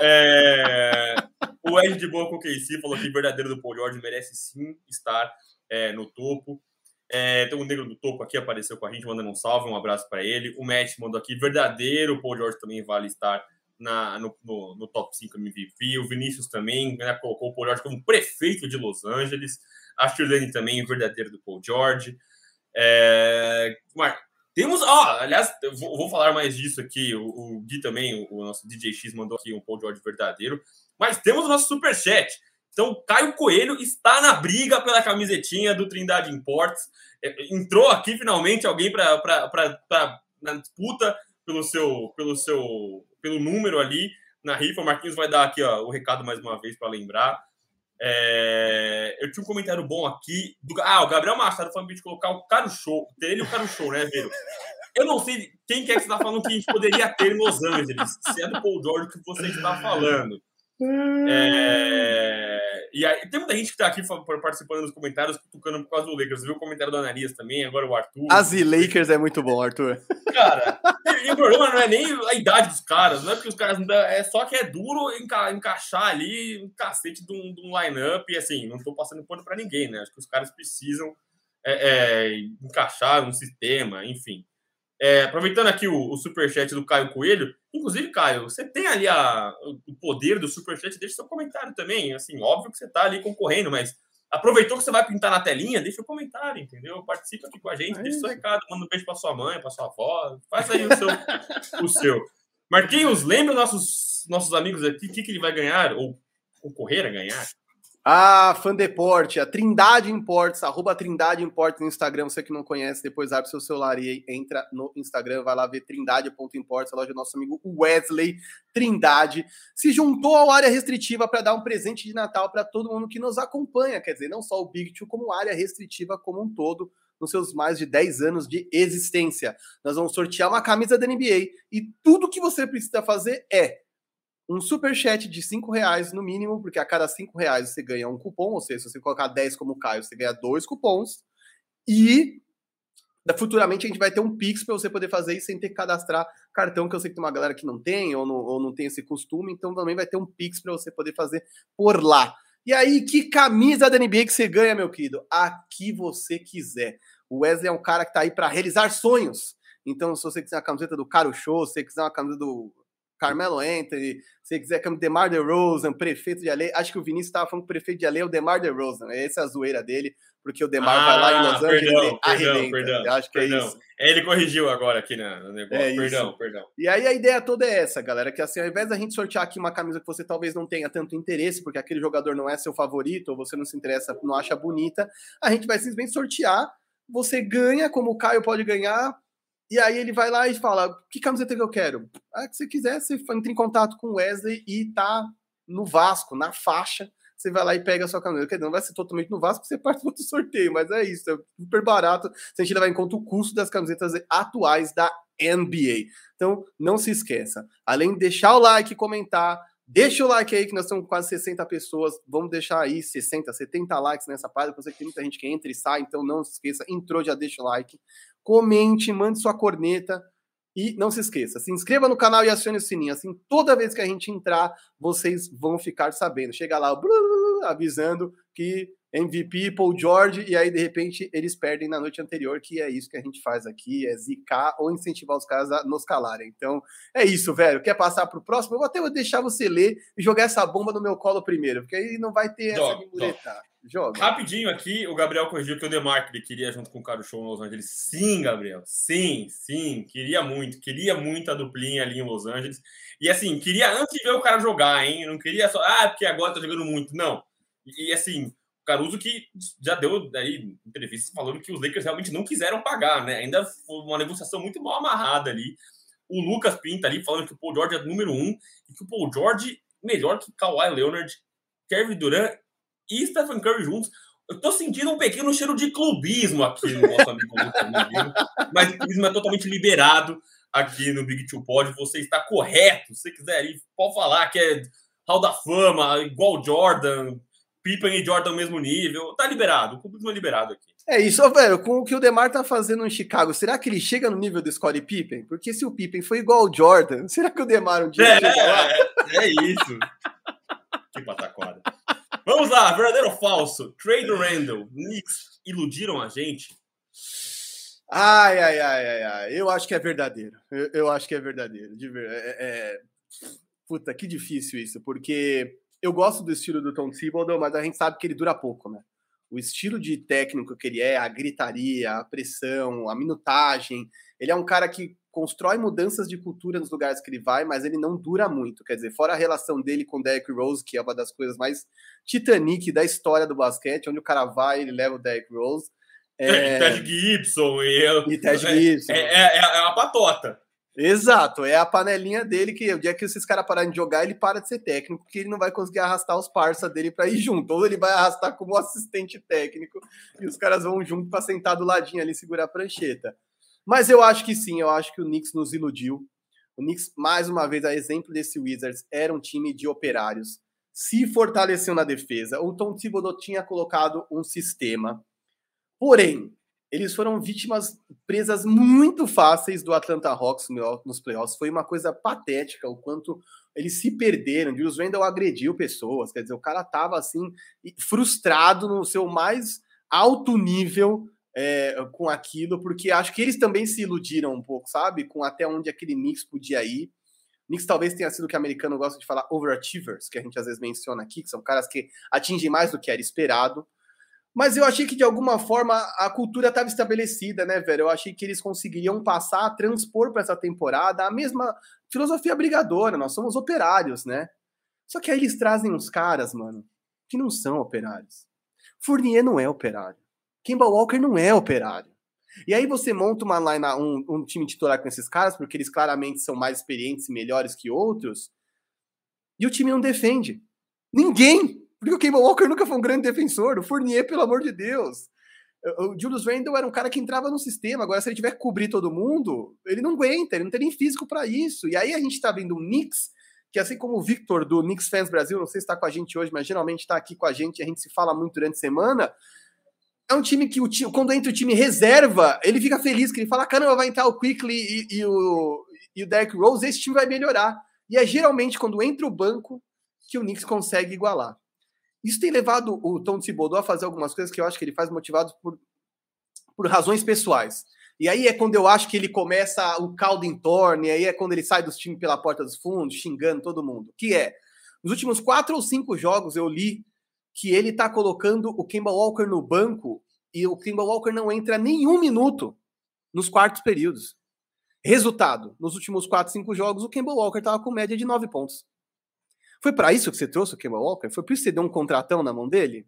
É... O Ed de Boa com o KC falou que o verdadeiro do Paul George merece sim estar é, no topo. É, tem um negro do topo aqui, apareceu com a gente, mandando um salve, um abraço para ele. O Matt mandou aqui, verdadeiro, o Paul George também vale estar na, no, no, no top 5 MVP. O Vinícius também né, colocou o Paul George como prefeito de Los Angeles. A Shirlene também, verdadeiro do Paul George. É, Temos, ó, aliás, eu vou, vou, falar mais disso aqui. O, o Gui também, o, o, nosso DJ X, mandou aqui um Paul George verdadeiro. Mas temos o nosso superchat. Então, Caio Coelho está na briga pela camisetinha do Trindade Imports. É, entrou aqui finalmente alguém para na disputa pelo seu, pelo seu, pelo número ali na rifa. O Marquinhos vai dar aqui ó, o recado mais uma vez para lembrar. É... Eu tinha um comentário bom aqui. Do... Ah, o Gabriel Machado falando de colocar o Caro Show. Ter ele o Caro Show, né, Vero? Eu não sei quem quer que você está falando que a gente poderia ter em Los Angeles. Se é do Paul George que você está falando. É... E aí, tem muita gente que está aqui participando dos comentários, tocando por causa do Lakers. Viu o comentário do Ananias também, agora o Arthur. As Lakers é muito bom, Arthur. Cara, e, e, o problema não é nem a idade dos caras, não é porque os caras. É só que é duro enca, encaixar ali um cacete de um, um line-up. E assim, não estou passando pano para ninguém, né? Acho que os caras precisam é, é, encaixar um sistema, enfim. É, aproveitando aqui o, o superchat do Caio Coelho, inclusive, Caio, você tem ali a, o poder do superchat, deixa seu comentário também. Assim, óbvio que você está ali concorrendo, mas aproveitou que você vai pintar na telinha, deixa o comentário, entendeu? Participa aqui com a gente, é deixa seu recado, manda um beijo para sua mãe, para sua avó, faz aí o seu. (laughs) o seu. Marquinhos, lembra nossos, nossos amigos aqui o que, que ele vai ganhar, ou concorrer a ganhar? Ah, Fandeporte, a Trindade Imports, arroba Trindade Imports no Instagram. Você que não conhece, depois abre seu celular e entra no Instagram, vai lá ver trindade.imports, a loja do nosso amigo Wesley Trindade. Se juntou ao área restritiva para dar um presente de Natal para todo mundo que nos acompanha, quer dizer, não só o Big Two, como área restritiva como um todo nos seus mais de 10 anos de existência. Nós vamos sortear uma camisa da NBA e tudo que você precisa fazer é um super chat de cinco reais no mínimo, porque a cada cinco reais você ganha um cupom, ou seja, se você colocar 10 como Caio, você ganha dois cupons. E futuramente a gente vai ter um Pix para você poder fazer isso sem ter que cadastrar cartão, que eu sei que tem uma galera que não tem ou não, ou não tem esse costume, então também vai ter um Pix para você poder fazer por lá. E aí, que camisa da NBA que você ganha, meu querido? A que você quiser. O Wesley é um cara que está aí para realizar sonhos. Então, se você quiser a camiseta do Caro Show, se você quiser uma camiseta do Carmelo Anthony, se quiser, como Demar DeRozan, prefeito de Alê. Acho que o Vinícius estava falando que o prefeito de Alê é o Demar DeRozan. Essa é a zoeira dele, porque o Demar ah, vai lá em Los Angeles perdão, e. Perdão, Eu acho que é perdão. é isso. Ele corrigiu agora aqui no negócio. É perdão, isso. perdão. E aí a ideia toda é essa, galera, que assim, ao invés da gente sortear aqui uma camisa que você talvez não tenha tanto interesse, porque aquele jogador não é seu favorito, ou você não se interessa, não acha bonita, a gente vai simplesmente sortear. Você ganha, como o Caio pode ganhar, e aí ele vai lá e fala: que camiseta que eu quero? Ah, que você quiser, você entra em contato com o Wesley e tá no Vasco, na faixa. Você vai lá e pega a sua camiseta. Quer dizer, não vai ser totalmente no Vasco, você (laughs) participa do sorteio, mas é isso, é super barato. Se a gente levar em conta o custo das camisetas atuais da NBA. Então, não se esqueça. Além de deixar o like, comentar, Deixa o like aí, que nós estamos quase 60 pessoas. Vamos deixar aí 60, 70 likes nessa página. Eu sei que tem muita gente que entra e sai, então não se esqueça. Entrou, já deixa o like comente, mande sua corneta. E não se esqueça, se inscreva no canal e acione o sininho. Assim, toda vez que a gente entrar, vocês vão ficar sabendo. Chega lá, avisando que MVP, Paul George, e aí de repente eles perdem na noite anterior, que é isso que a gente faz aqui, é zicar ou incentivar os caras a nos calarem. Então é isso, velho. Quer passar para o próximo? Eu vou até deixar você ler e jogar essa bomba no meu colo primeiro, porque aí não vai ter essa de muretar. Joga. Rapidinho aqui, o Gabriel corrigiu que o Demarco ele queria junto com o Caro Show em Los Angeles. Sim, Gabriel. Sim, sim. Queria muito. Queria muito a duplinha ali em Los Angeles. E assim, queria antes de ver o cara jogar, hein? Não queria só, ah, porque agora tá jogando muito. Não. E, assim, Caruso que já deu aí entrevistas falando que os Lakers realmente não quiseram pagar, né? Ainda foi uma negociação muito mal amarrada ali. O Lucas Pinta ali falando que o Paul George é número um e que o Paul George melhor que Kawhi Leonard, Kevin Durant e Stephen Curry juntos. Eu tô sentindo um pequeno cheiro de clubismo aqui no nosso amigo mas o clubismo é totalmente liberado aqui no Big Two Pod. Você está correto. Se você quiser ir, pode falar que é Hall da Fama, igual Jordan, Pippen e Jordan no mesmo nível. Tá liberado. O clubismo é liberado aqui. É isso, velho. Com o que o Demar tá fazendo em Chicago, será que ele chega no nível do Scottie Pippen? Porque se o Pippen foi igual ao Jordan, (laughs) será que o Demar um dia é? É, é isso. que pataquada. Vamos lá, verdadeiro ou falso? Trade Randall, Knicks iludiram a gente? Ai, ai, ai, ai, ai. Eu acho que é verdadeiro. Eu, eu acho que é verdadeiro. De ver... é, é... Puta, que difícil isso, porque eu gosto do estilo do Tom Thibodeau, mas a gente sabe que ele dura pouco, né? o estilo de técnico que ele é, a gritaria, a pressão, a minutagem. Ele é um cara que constrói mudanças de cultura nos lugares que ele vai, mas ele não dura muito. Quer dizer, fora a relação dele com o Derrick Rose, que é uma das coisas mais Titanic da história do basquete, onde o cara vai, ele leva o Derrick Rose. (laughs) É... Ted Gibson e, e Ted Gibson. É, é, é, uma patota. Exato, é a panelinha dele que o dia que esses caras pararem de jogar, ele para de ser técnico, porque ele não vai conseguir arrastar os parça dele para ir junto. Ou ele vai arrastar como assistente técnico e os caras vão junto para sentar do ladinho ali segurar a prancheta. Mas eu acho que sim, eu acho que o Knicks nos iludiu. O Knicks, mais uma vez, a exemplo desse Wizards, era um time de operários. Se fortaleceu na defesa. O Tom Thibodeau tinha colocado um sistema. Porém, eles foram vítimas presas muito fáceis do Atlanta Hawks nos playoffs. Foi uma coisa patética o quanto eles se perderam. Julius Randle agrediu pessoas, quer dizer, o cara tava assim frustrado no seu mais alto nível é, com aquilo, porque acho que eles também se iludiram um pouco, sabe? Com até onde aquele Knicks podia ir. Knicks talvez tenha sido o que o americano gosta de falar overachievers, que a gente às vezes menciona aqui, que são caras que atingem mais do que era esperado. Mas eu achei que de alguma forma a cultura estava estabelecida, né, velho? Eu achei que eles conseguiriam passar, transpor para essa temporada a mesma filosofia brigadora. Nós somos operários, né? Só que aí eles trazem uns caras, mano, que não são operários. Fournier não é operário. Kimball Walker não é operário. E aí você monta uma line, um, um time titular com esses caras, porque eles claramente são mais experientes e melhores que outros, e o time não defende. Ninguém porque o Kemba Walker nunca foi um grande defensor. O Fournier, pelo amor de Deus. O Julius Randle era um cara que entrava no sistema. Agora, se ele tiver que cobrir todo mundo, ele não aguenta, ele não tem nem físico para isso. E aí a gente tá vendo um Knicks, que assim como o Victor do Knicks Fans Brasil, não sei se está com a gente hoje, mas geralmente está aqui com a gente, a gente se fala muito durante a semana. É um time que, o time, quando entra o time reserva, ele fica feliz, que ele fala: caramba, vai entrar o Quickly e, e, o, e o Derrick Rose, esse time vai melhorar. E é geralmente quando entra o banco que o Knicks consegue igualar. Isso tem levado o Tom Thibodeau a fazer algumas coisas que eu acho que ele faz motivado por, por razões pessoais. E aí é quando eu acho que ele começa o caldo em torno, e aí é quando ele sai dos times pela porta dos fundos, xingando todo mundo. Que é, nos últimos quatro ou cinco jogos eu li que ele tá colocando o Kemba Walker no banco e o Kemba Walker não entra nenhum minuto nos quartos períodos. Resultado, nos últimos quatro, cinco jogos, o Kemba Walker tava com média de nove pontos. Foi para isso que você trouxe o Kemba Walker? Foi por isso que você deu um contratão na mão dele?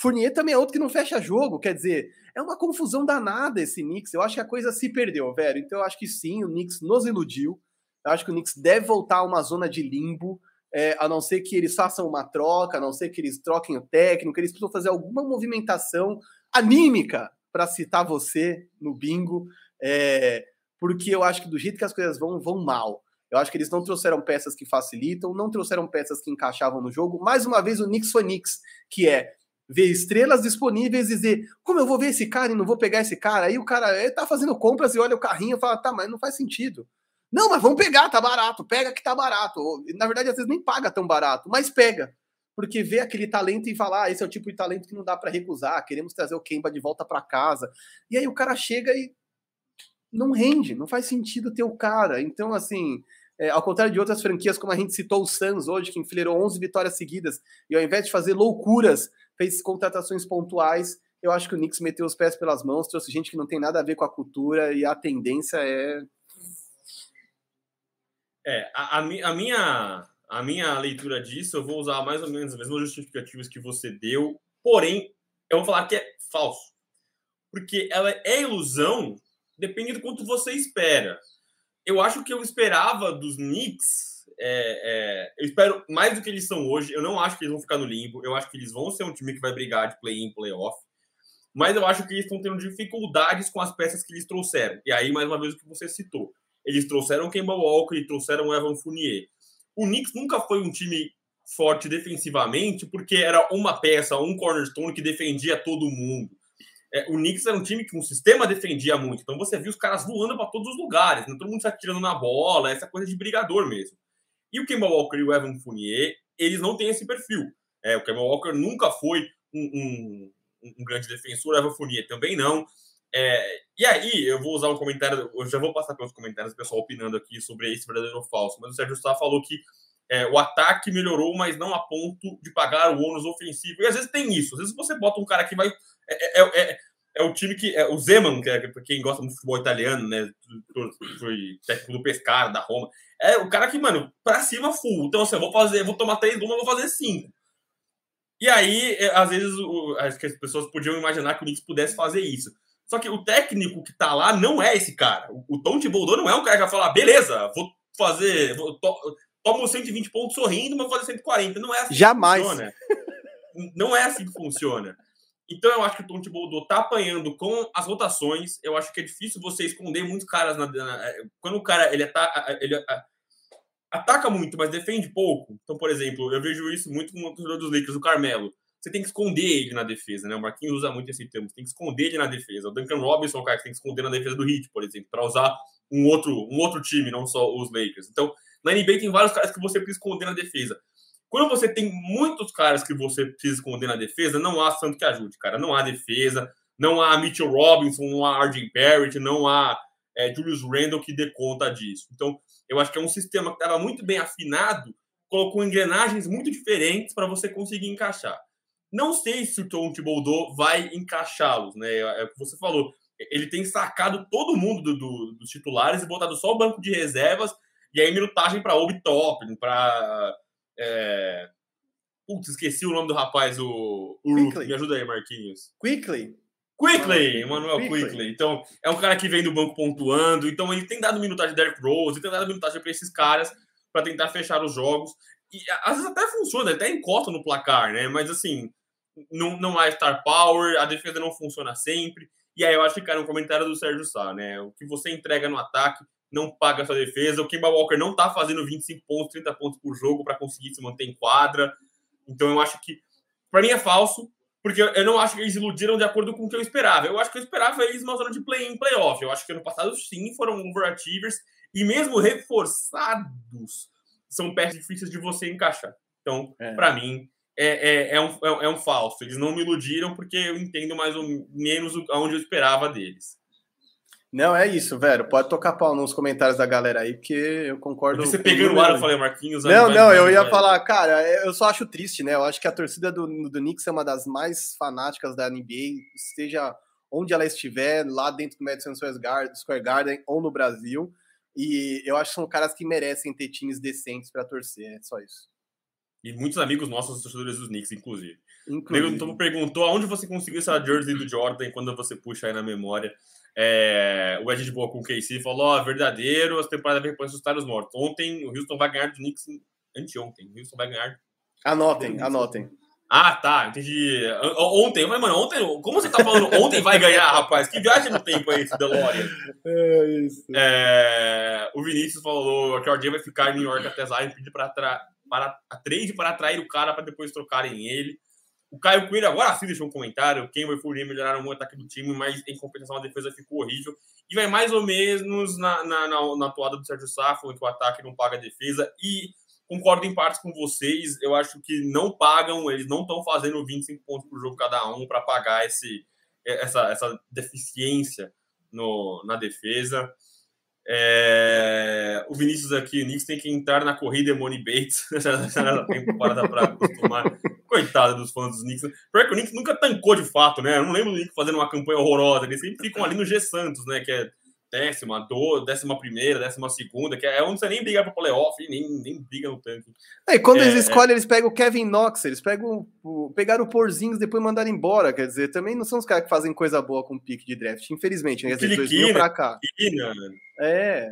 Fournier também é outro que não fecha jogo, quer dizer, é uma confusão danada esse Knicks. Eu acho que a coisa se perdeu, velho. Então eu acho que sim, o Knicks nos iludiu. Eu acho que o Knicks deve voltar a uma zona de limbo, é, a não ser que eles façam uma troca, a não ser que eles troquem o técnico, eles precisam fazer alguma movimentação anímica para citar você no bingo, é, porque eu acho que do jeito que as coisas vão, vão mal. Eu acho que eles não trouxeram peças que facilitam, não trouxeram peças que encaixavam no jogo. Mais uma vez, o Knicks foi Knicks, que é ver estrelas disponíveis e dizer como eu vou ver esse cara e não vou pegar esse cara. Aí o cara ele tá fazendo compras e olha o carrinho e fala, tá, mas não faz sentido. Não, mas vamos pegar, tá barato, pega que tá barato. Na verdade, às vezes nem paga tão barato, mas pega. Porque vê aquele talento e fala, ah, esse é o tipo de talento que não dá para recusar, queremos trazer o Kemba de volta para casa. E aí o cara chega e não rende, não faz sentido ter o cara. Então, assim, é, ao contrário de outras franquias, como a gente citou o Suns hoje, que enfileirou 11 vitórias seguidas, e ao invés de fazer loucuras, fez contratações pontuais, eu acho que o Knicks meteu os pés pelas mãos, trouxe gente que não tem nada a ver com a cultura, e a tendência é... É, a, a, a minha, a minha leitura disso, eu vou usar mais ou menos as mesmas justificativas que você deu, porém, eu vou falar que é falso. Porque ela é ilusão, depende do quanto você espera eu acho que eu esperava dos Knicks. É, é, eu espero mais do que eles são hoje. Eu não acho que eles vão ficar no limbo. Eu acho que eles vão ser um time que vai brigar de play-in, play-off. Mas eu acho que eles estão tendo dificuldades com as peças que eles trouxeram. E aí, mais uma vez, o que você citou. Eles trouxeram Kemba Walker e trouxeram Evan Fournier. O Knicks nunca foi um time forte defensivamente, porque era uma peça, um cornerstone que defendia todo mundo é, o Knicks era um time que um sistema defendia muito. Então você viu os caras voando para todos os lugares, né? todo mundo se atirando na bola, essa coisa de brigador mesmo. E o Kemba Walker e o Evan Fournier, eles não têm esse perfil. É, o Kemba Walker nunca foi um, um, um grande defensor, o Evan Fournier também não. É, e aí, eu vou usar um comentário, eu já vou passar pelos comentários, o pessoal opinando aqui sobre esse verdadeiro ou falso, mas o Sérgio Sá falou que é, o ataque melhorou, mas não a ponto de pagar o ônus ofensivo. E às vezes tem isso. Às vezes você bota um cara que vai. É, é, é, é o time que. É, o Zeman, que é quem gosta do futebol italiano, né? Foi técnico do Pescara, da Roma. É o cara que, mano, pra cima full. Então, assim, eu vou fazer, vou tomar três uma, vou fazer cinco. E aí, é, às vezes, o, acho que as pessoas podiam imaginar que o Knicks pudesse fazer isso. Só que o técnico que tá lá não é esse cara. O, o Tom Thibodeau não é um cara que vai falar, beleza, vou fazer, vou, to, tomo 120 pontos sorrindo, mas vou fazer 140. Não é assim Jamais. que funciona. Não é assim que funciona. Então eu acho que o Tom Thibodeau tá apanhando com as rotações. Eu acho que é difícil você esconder muitos caras na, na quando o cara ele, ataca, ele ataca muito, mas defende pouco. Então, por exemplo, eu vejo isso muito com o torcedor dos Lakers, o Carmelo. Você tem que esconder ele na defesa, né? O Marquinhos usa muito esse termo. Você tem que esconder ele na defesa. O Duncan Robinson é um cara que tem que esconder na defesa do Heat, por exemplo, para usar um outro, um outro time, não só os Lakers. Então, na NBA tem vários caras que você precisa esconder na defesa. Quando você tem muitos caras que você precisa esconder na defesa, não há santo que ajude, cara. Não há defesa, não há Mitchell Robinson, não há RJ Barrett, não há é, Julius Randle que dê conta disso. Então, eu acho que é um sistema que estava muito bem afinado, colocou engrenagens muito diferentes para você conseguir encaixar. Não sei se o Tom Thibodeau vai encaixá-los, né? É, é o que você falou. Ele tem sacado todo mundo do, do, dos titulares e botado só o banco de reservas e aí minutagem para Obi Toppin, para é... Putz, esqueci o nome do rapaz, o, o Luke. Me ajuda aí, Marquinhos. Quickly. Quickly, Emmanuel Quickly. Quickly. Então, é um cara que vem do banco pontuando. Então, ele tem dado minutagem de Derrick Rose, tem dado minutagem para esses caras para tentar fechar os jogos. E às vezes até funciona, até encosta no placar, né? Mas assim, não, não há star power, a defesa não funciona sempre. E aí eu acho que, cara, um comentário do Sérgio Sá, né? O que você entrega no ataque não paga sua defesa. O Kemba Walker não tá fazendo 25 pontos, 30 pontos por jogo para conseguir se manter em quadra. Então eu acho que, para mim, é falso, porque eu não acho que eles iludiram de acordo com o que eu esperava. Eu acho que eu esperava eles uma zona de play-in, playoff. Eu acho que ano passado, sim, foram overachievers e mesmo reforçados são peças difíceis de você encaixar. Então, é. para mim, é, é, é, um, é, é um falso. Eles não me iludiram porque eu entendo mais ou menos aonde eu esperava deles. Não, é isso, velho. Pode tocar pau nos comentários da galera aí, porque eu concordo. Você pegou no ar, eu falei, Marquinhos. Não, não, eu ia falar, cara, eu só acho triste, né? Eu acho que a torcida do, do Knicks é uma das mais fanáticas da NBA, seja onde ela estiver, lá dentro do Madison Square Garden ou no Brasil. E eu acho que são caras que merecem ter times decentes para torcer, é só isso. E muitos amigos nossos, torcedores dos Knicks, inclusive. inclusive. Então perguntou aonde você conseguiu essa jersey do Jordan quando você puxa aí na memória. É, o Ed de Boa com o KC falou: ó, verdadeiro, as temporadas vem para ressuscitar os mortos. Ontem o Houston vai ganhar do Knicks. Anteontem, o Houston vai ganhar. Anotem, anotem. Ah, tá, entendi. Ontem, mas, mano, ontem, como você tá falando ontem vai ganhar, rapaz? Que viagem no tempo é esse, DeLorean? É isso. É, o Vinícius falou que o RJ vai ficar em New York até Zion pedir para, para a trade para atrair o cara para depois trocarem ele. O Caio Coelho agora sim deixou um comentário. Quem vai Fournier melhoraram muito o ataque do time, mas em compensação a defesa ficou horrível. E vai mais ou menos na, na, na, na toada do Sérgio Safo, que o ataque não paga a defesa. E concordo em partes com vocês. Eu acho que não pagam, eles não estão fazendo 25 pontos por jogo cada um para pagar esse, essa, essa deficiência no, na defesa. É... O Vinícius aqui, o Knicks tem que entrar na corrida Money Bates (laughs) nessa temporada para acostumar. Coitado dos fãs dos Knicks. Pior que o Knicks nunca tancou de fato, né? Eu não lembro do Knicks fazendo uma campanha horrorosa. Eles sempre ficam ali no G Santos, né? Que é décima, do, décima primeira, décima segunda, que é onde você nem briga para playoff, nem, nem briga no tanque. É, e quando é, eles escolhem, é... eles pegam o Kevin Knox, eles pegam o, pegaram o Porzinhos depois mandaram embora, quer dizer, também não são os caras que fazem coisa boa com pique de draft, infelizmente, né? Quer dizer, pra cá. é.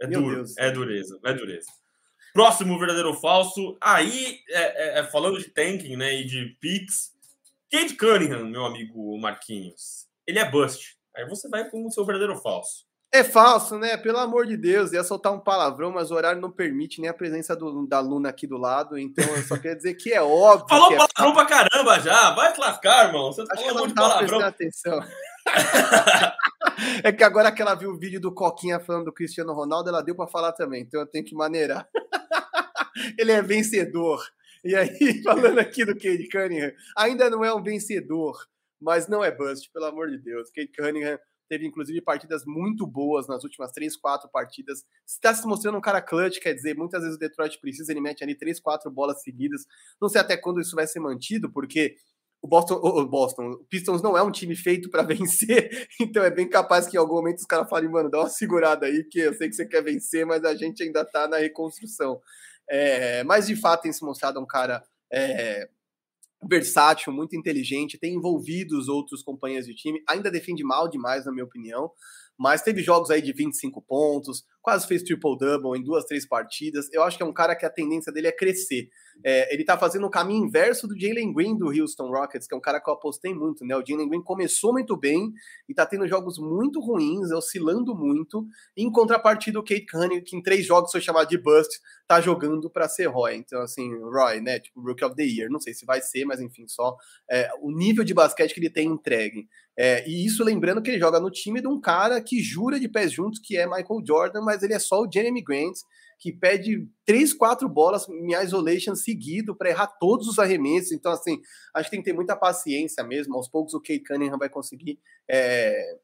É duro, Deus. é dureza, é dureza. Próximo verdadeiro ou falso, aí, é, é, é, falando de tanking, né, e de picks, Cade Cunningham, meu amigo Marquinhos, ele é bust. Aí você vai com o seu verdadeiro ou falso. É falso, né? Pelo amor de Deus, ia soltar um palavrão, mas o horário não permite nem a presença do, da Luna aqui do lado, então eu só queria dizer que é óbvio. Falou é palavrão pra caramba já, vai te lascar, irmão. Você falou muito palavrão. atenção. é que agora que ela viu o vídeo do Coquinha falando do Cristiano Ronaldo, ela deu para falar também, então eu tenho que maneirar. (laughs) Ele é vencedor. E aí, (laughs) falando aqui do Cade Cunningham, ainda não é um vencedor, mas não é bust, pelo amor de Deus. Kate Cunningham teve inclusive partidas muito boas nas últimas três, quatro partidas. Está se mostrando um cara clutch, quer dizer, muitas vezes o Detroit precisa, ele mete ali três, quatro bolas seguidas. Não sei até quando isso vai ser mantido, porque o Boston, o Boston, o Pistons não é um time feito para (laughs) vencer, então é bem capaz que em algum momento os caras falem, mano, dá uma segurada aí, que eu sei que você quer vencer, mas a gente ainda tá na reconstrução. É, mas de fato tem se mostrado um cara é, versátil, muito inteligente, tem envolvido os outros companheiros de time, ainda defende mal demais, na minha opinião, mas teve jogos aí de 25 pontos, quase fez triple-double em duas, três partidas. Eu acho que é um cara que a tendência dele é crescer. É, ele tá fazendo o caminho inverso do Jalen Green do Houston Rockets, que é um cara que eu apostei muito, né? O Jalen Green começou muito bem e tá tendo jogos muito ruins, oscilando muito. Em contrapartida, o Kate Cunningham, que em três jogos foi chamado de bust, tá jogando para ser Roy. Então, assim, Roy, né? Tipo, Rookie of the Year. Não sei se vai ser, mas enfim, só é, o nível de basquete que ele tem entregue. É, e isso lembrando que ele joga no time de um cara que jura de pés juntos que é Michael Jordan, mas ele é só o Jeremy Grant, que pede três, quatro bolas em isolation seguido para errar todos os arremessos. Então, assim, acho que tem que ter muita paciência mesmo. Aos poucos o Kate Cunningham vai conseguir é,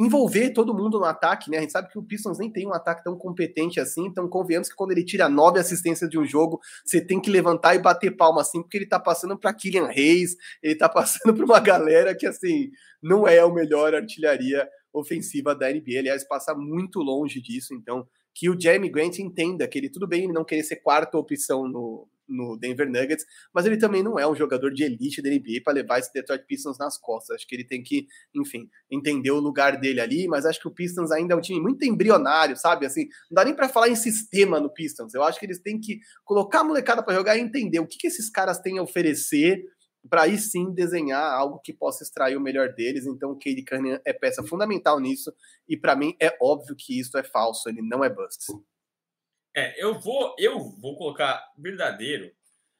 envolver todo mundo no ataque, né? A gente sabe que o Pistons nem tem um ataque tão competente assim, então convenhamos que quando ele tira nove assistências de um jogo, você tem que levantar e bater palma assim, porque ele tá passando para Killian Reis, ele tá passando para uma galera que assim, não é a melhor artilharia ofensiva da NBA, aliás, passa muito longe disso, então que o Jeremy Grant entenda que ele tudo bem ele não querer ser quarta opção no, no Denver Nuggets, mas ele também não é um jogador de elite da NBA para levar esse Detroit Pistons nas costas. Acho que ele tem que, enfim, entender o lugar dele ali, mas acho que o Pistons ainda é um time muito embrionário, sabe? Assim, não dá nem para falar em sistema no Pistons. Eu acho que eles têm que colocar a molecada para jogar e entender o que, que esses caras têm a oferecer para aí sim desenhar algo que possa extrair o melhor deles. Então, o Cade Cunningham é peça fundamental nisso, e para mim é óbvio que isso é falso, ele não é bust. É, eu vou, eu vou colocar verdadeiro,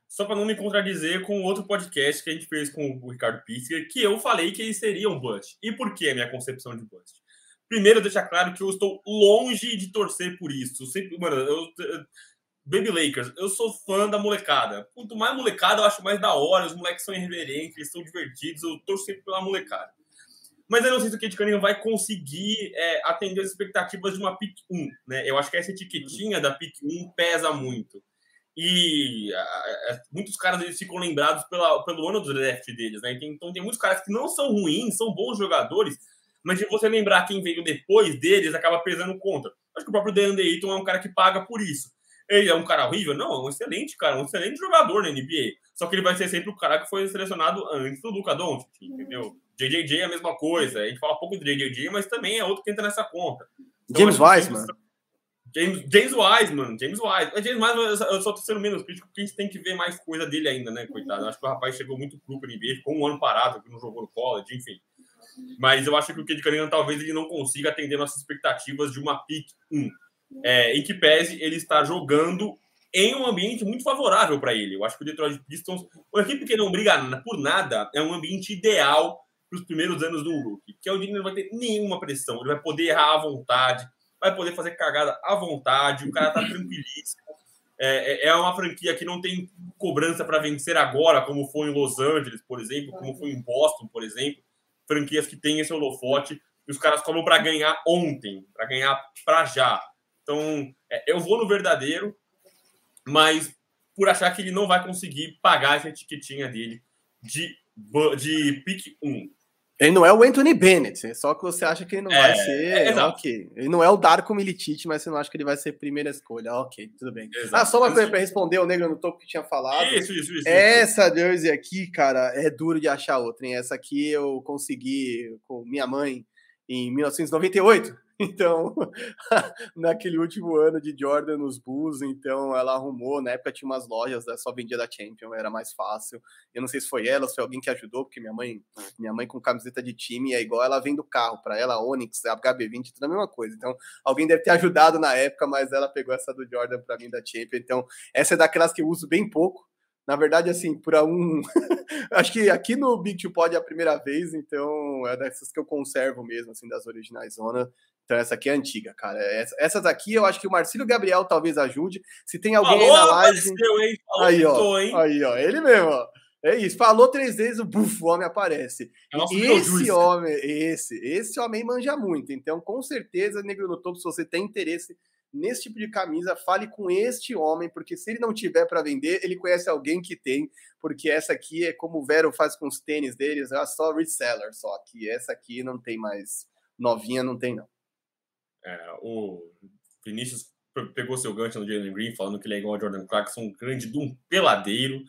só para não me contradizer com outro podcast que a gente fez com o Ricardo Pitzker, que eu falei que ele seria um bust. E por que a minha concepção de bust? Primeiro, deixar claro que eu estou longe de torcer por isso. Sempre, mano, eu, eu Baby Lakers, eu sou fã da molecada. Quanto mais molecada, eu acho mais da hora. Os moleques são irreverentes, eles são divertidos. Eu torço sempre pela molecada. Mas eu não sei se o Kate Cunningham vai conseguir é, atender as expectativas de uma pick 1. Né? Eu acho que essa etiquetinha da pick 1 pesa muito. E a, a, muitos caras eles ficam lembrados pela, pelo ano do draft deles. Né? Então tem muitos caras que não são ruins, são bons jogadores, mas de você lembrar quem veio depois deles acaba pesando contra. Acho que o próprio DeAndre Ayton é um cara que paga por isso. Ele é um cara horrível? Não, é um excelente cara, um excelente jogador na NBA. Só que ele vai ser sempre o cara que foi selecionado antes do Luca Doncic, entendeu? JJJ é a mesma coisa. A gente fala pouco de JJJ, mas também é outro que entra nessa conta. Então, James Wiseman. James, James Wiseman, James Wiseman. James Wiseman, eu só tô sendo menos crítico porque a gente tem que ver mais coisa dele ainda, né, coitado. Eu acho que o rapaz chegou muito cru pra NBA, ficou um ano parado, que não jogou no college, enfim. Mas eu acho que o Kid Cunningham talvez ele não consiga atender nossas expectativas de uma pick 1 é, em que pese ele está jogando em um ambiente muito favorável para ele. Eu acho que o Detroit Pistons, uma equipe que não briga por nada, é um ambiente ideal para os primeiros anos do rookie, que é onde ele não vai ter nenhuma pressão, ele vai poder errar à vontade, vai poder fazer cagada à vontade, o cara tá tranquilíssimo. É, é, é uma franquia que não tem cobrança para vencer agora, como foi em Los Angeles, por exemplo, como foi em Boston, por exemplo. Franquias que têm esse holofote e os caras cobram para ganhar ontem, para ganhar para já. Então, é, eu vou no verdadeiro, mas por achar que ele não vai conseguir pagar essa etiquetinha dele de, de pick 1. Ele não é o Anthony Bennett, só que você acha que ele não é, vai ser. É, ok. Ele não é o Darko Milicic, mas você não acha que ele vai ser primeira escolha. Ok, tudo bem. Exato. Ah, só uma coisa para responder o negro no topo que tinha falado. Isso, isso, isso. Essa isso. jersey aqui, cara, é duro de achar outra. Hein? Essa aqui eu consegui com minha mãe em 1998. Então, (laughs) naquele último ano de Jordan nos Bulls, então ela arrumou, na época tinha umas lojas, né, só vendia da Champion, era mais fácil. Eu não sei se foi ela, se foi alguém que ajudou, porque minha mãe, minha mãe com camiseta de time é igual ela vem do carro, para ela Onix, HB20, tudo a mesma coisa. Então, alguém deve ter ajudado na época, mas ela pegou essa do Jordan para mim da Champion. Então, essa é daquelas que eu uso bem pouco, na verdade, assim, para um. (laughs) Acho que aqui no Big Two Pod é a primeira vez, então é dessas que eu conservo mesmo, assim, das originais zona. Então essa aqui é antiga, cara. Essa, essas aqui eu acho que o Marcílio Gabriel talvez ajude. Se tem alguém Alô, aí na live. Apareceu, hein? aí, ó, hein? aí, ó, ele mesmo, ó. É isso, falou três vezes, o, buf, o homem aparece. É esse homem, esse, esse homem manja muito. Então, com certeza, Negro no Topo, se você tem interesse nesse tipo de camisa, fale com este homem, porque se ele não tiver para vender, ele conhece alguém que tem, porque essa aqui é como o Vero faz com os tênis deles, é só reseller, só que essa aqui não tem mais novinha, não tem não. É, o Vinícius pegou seu gancho no Jalen Green, falando que ele é igual ao Jordan Clarkson, um grande de um peladeiro.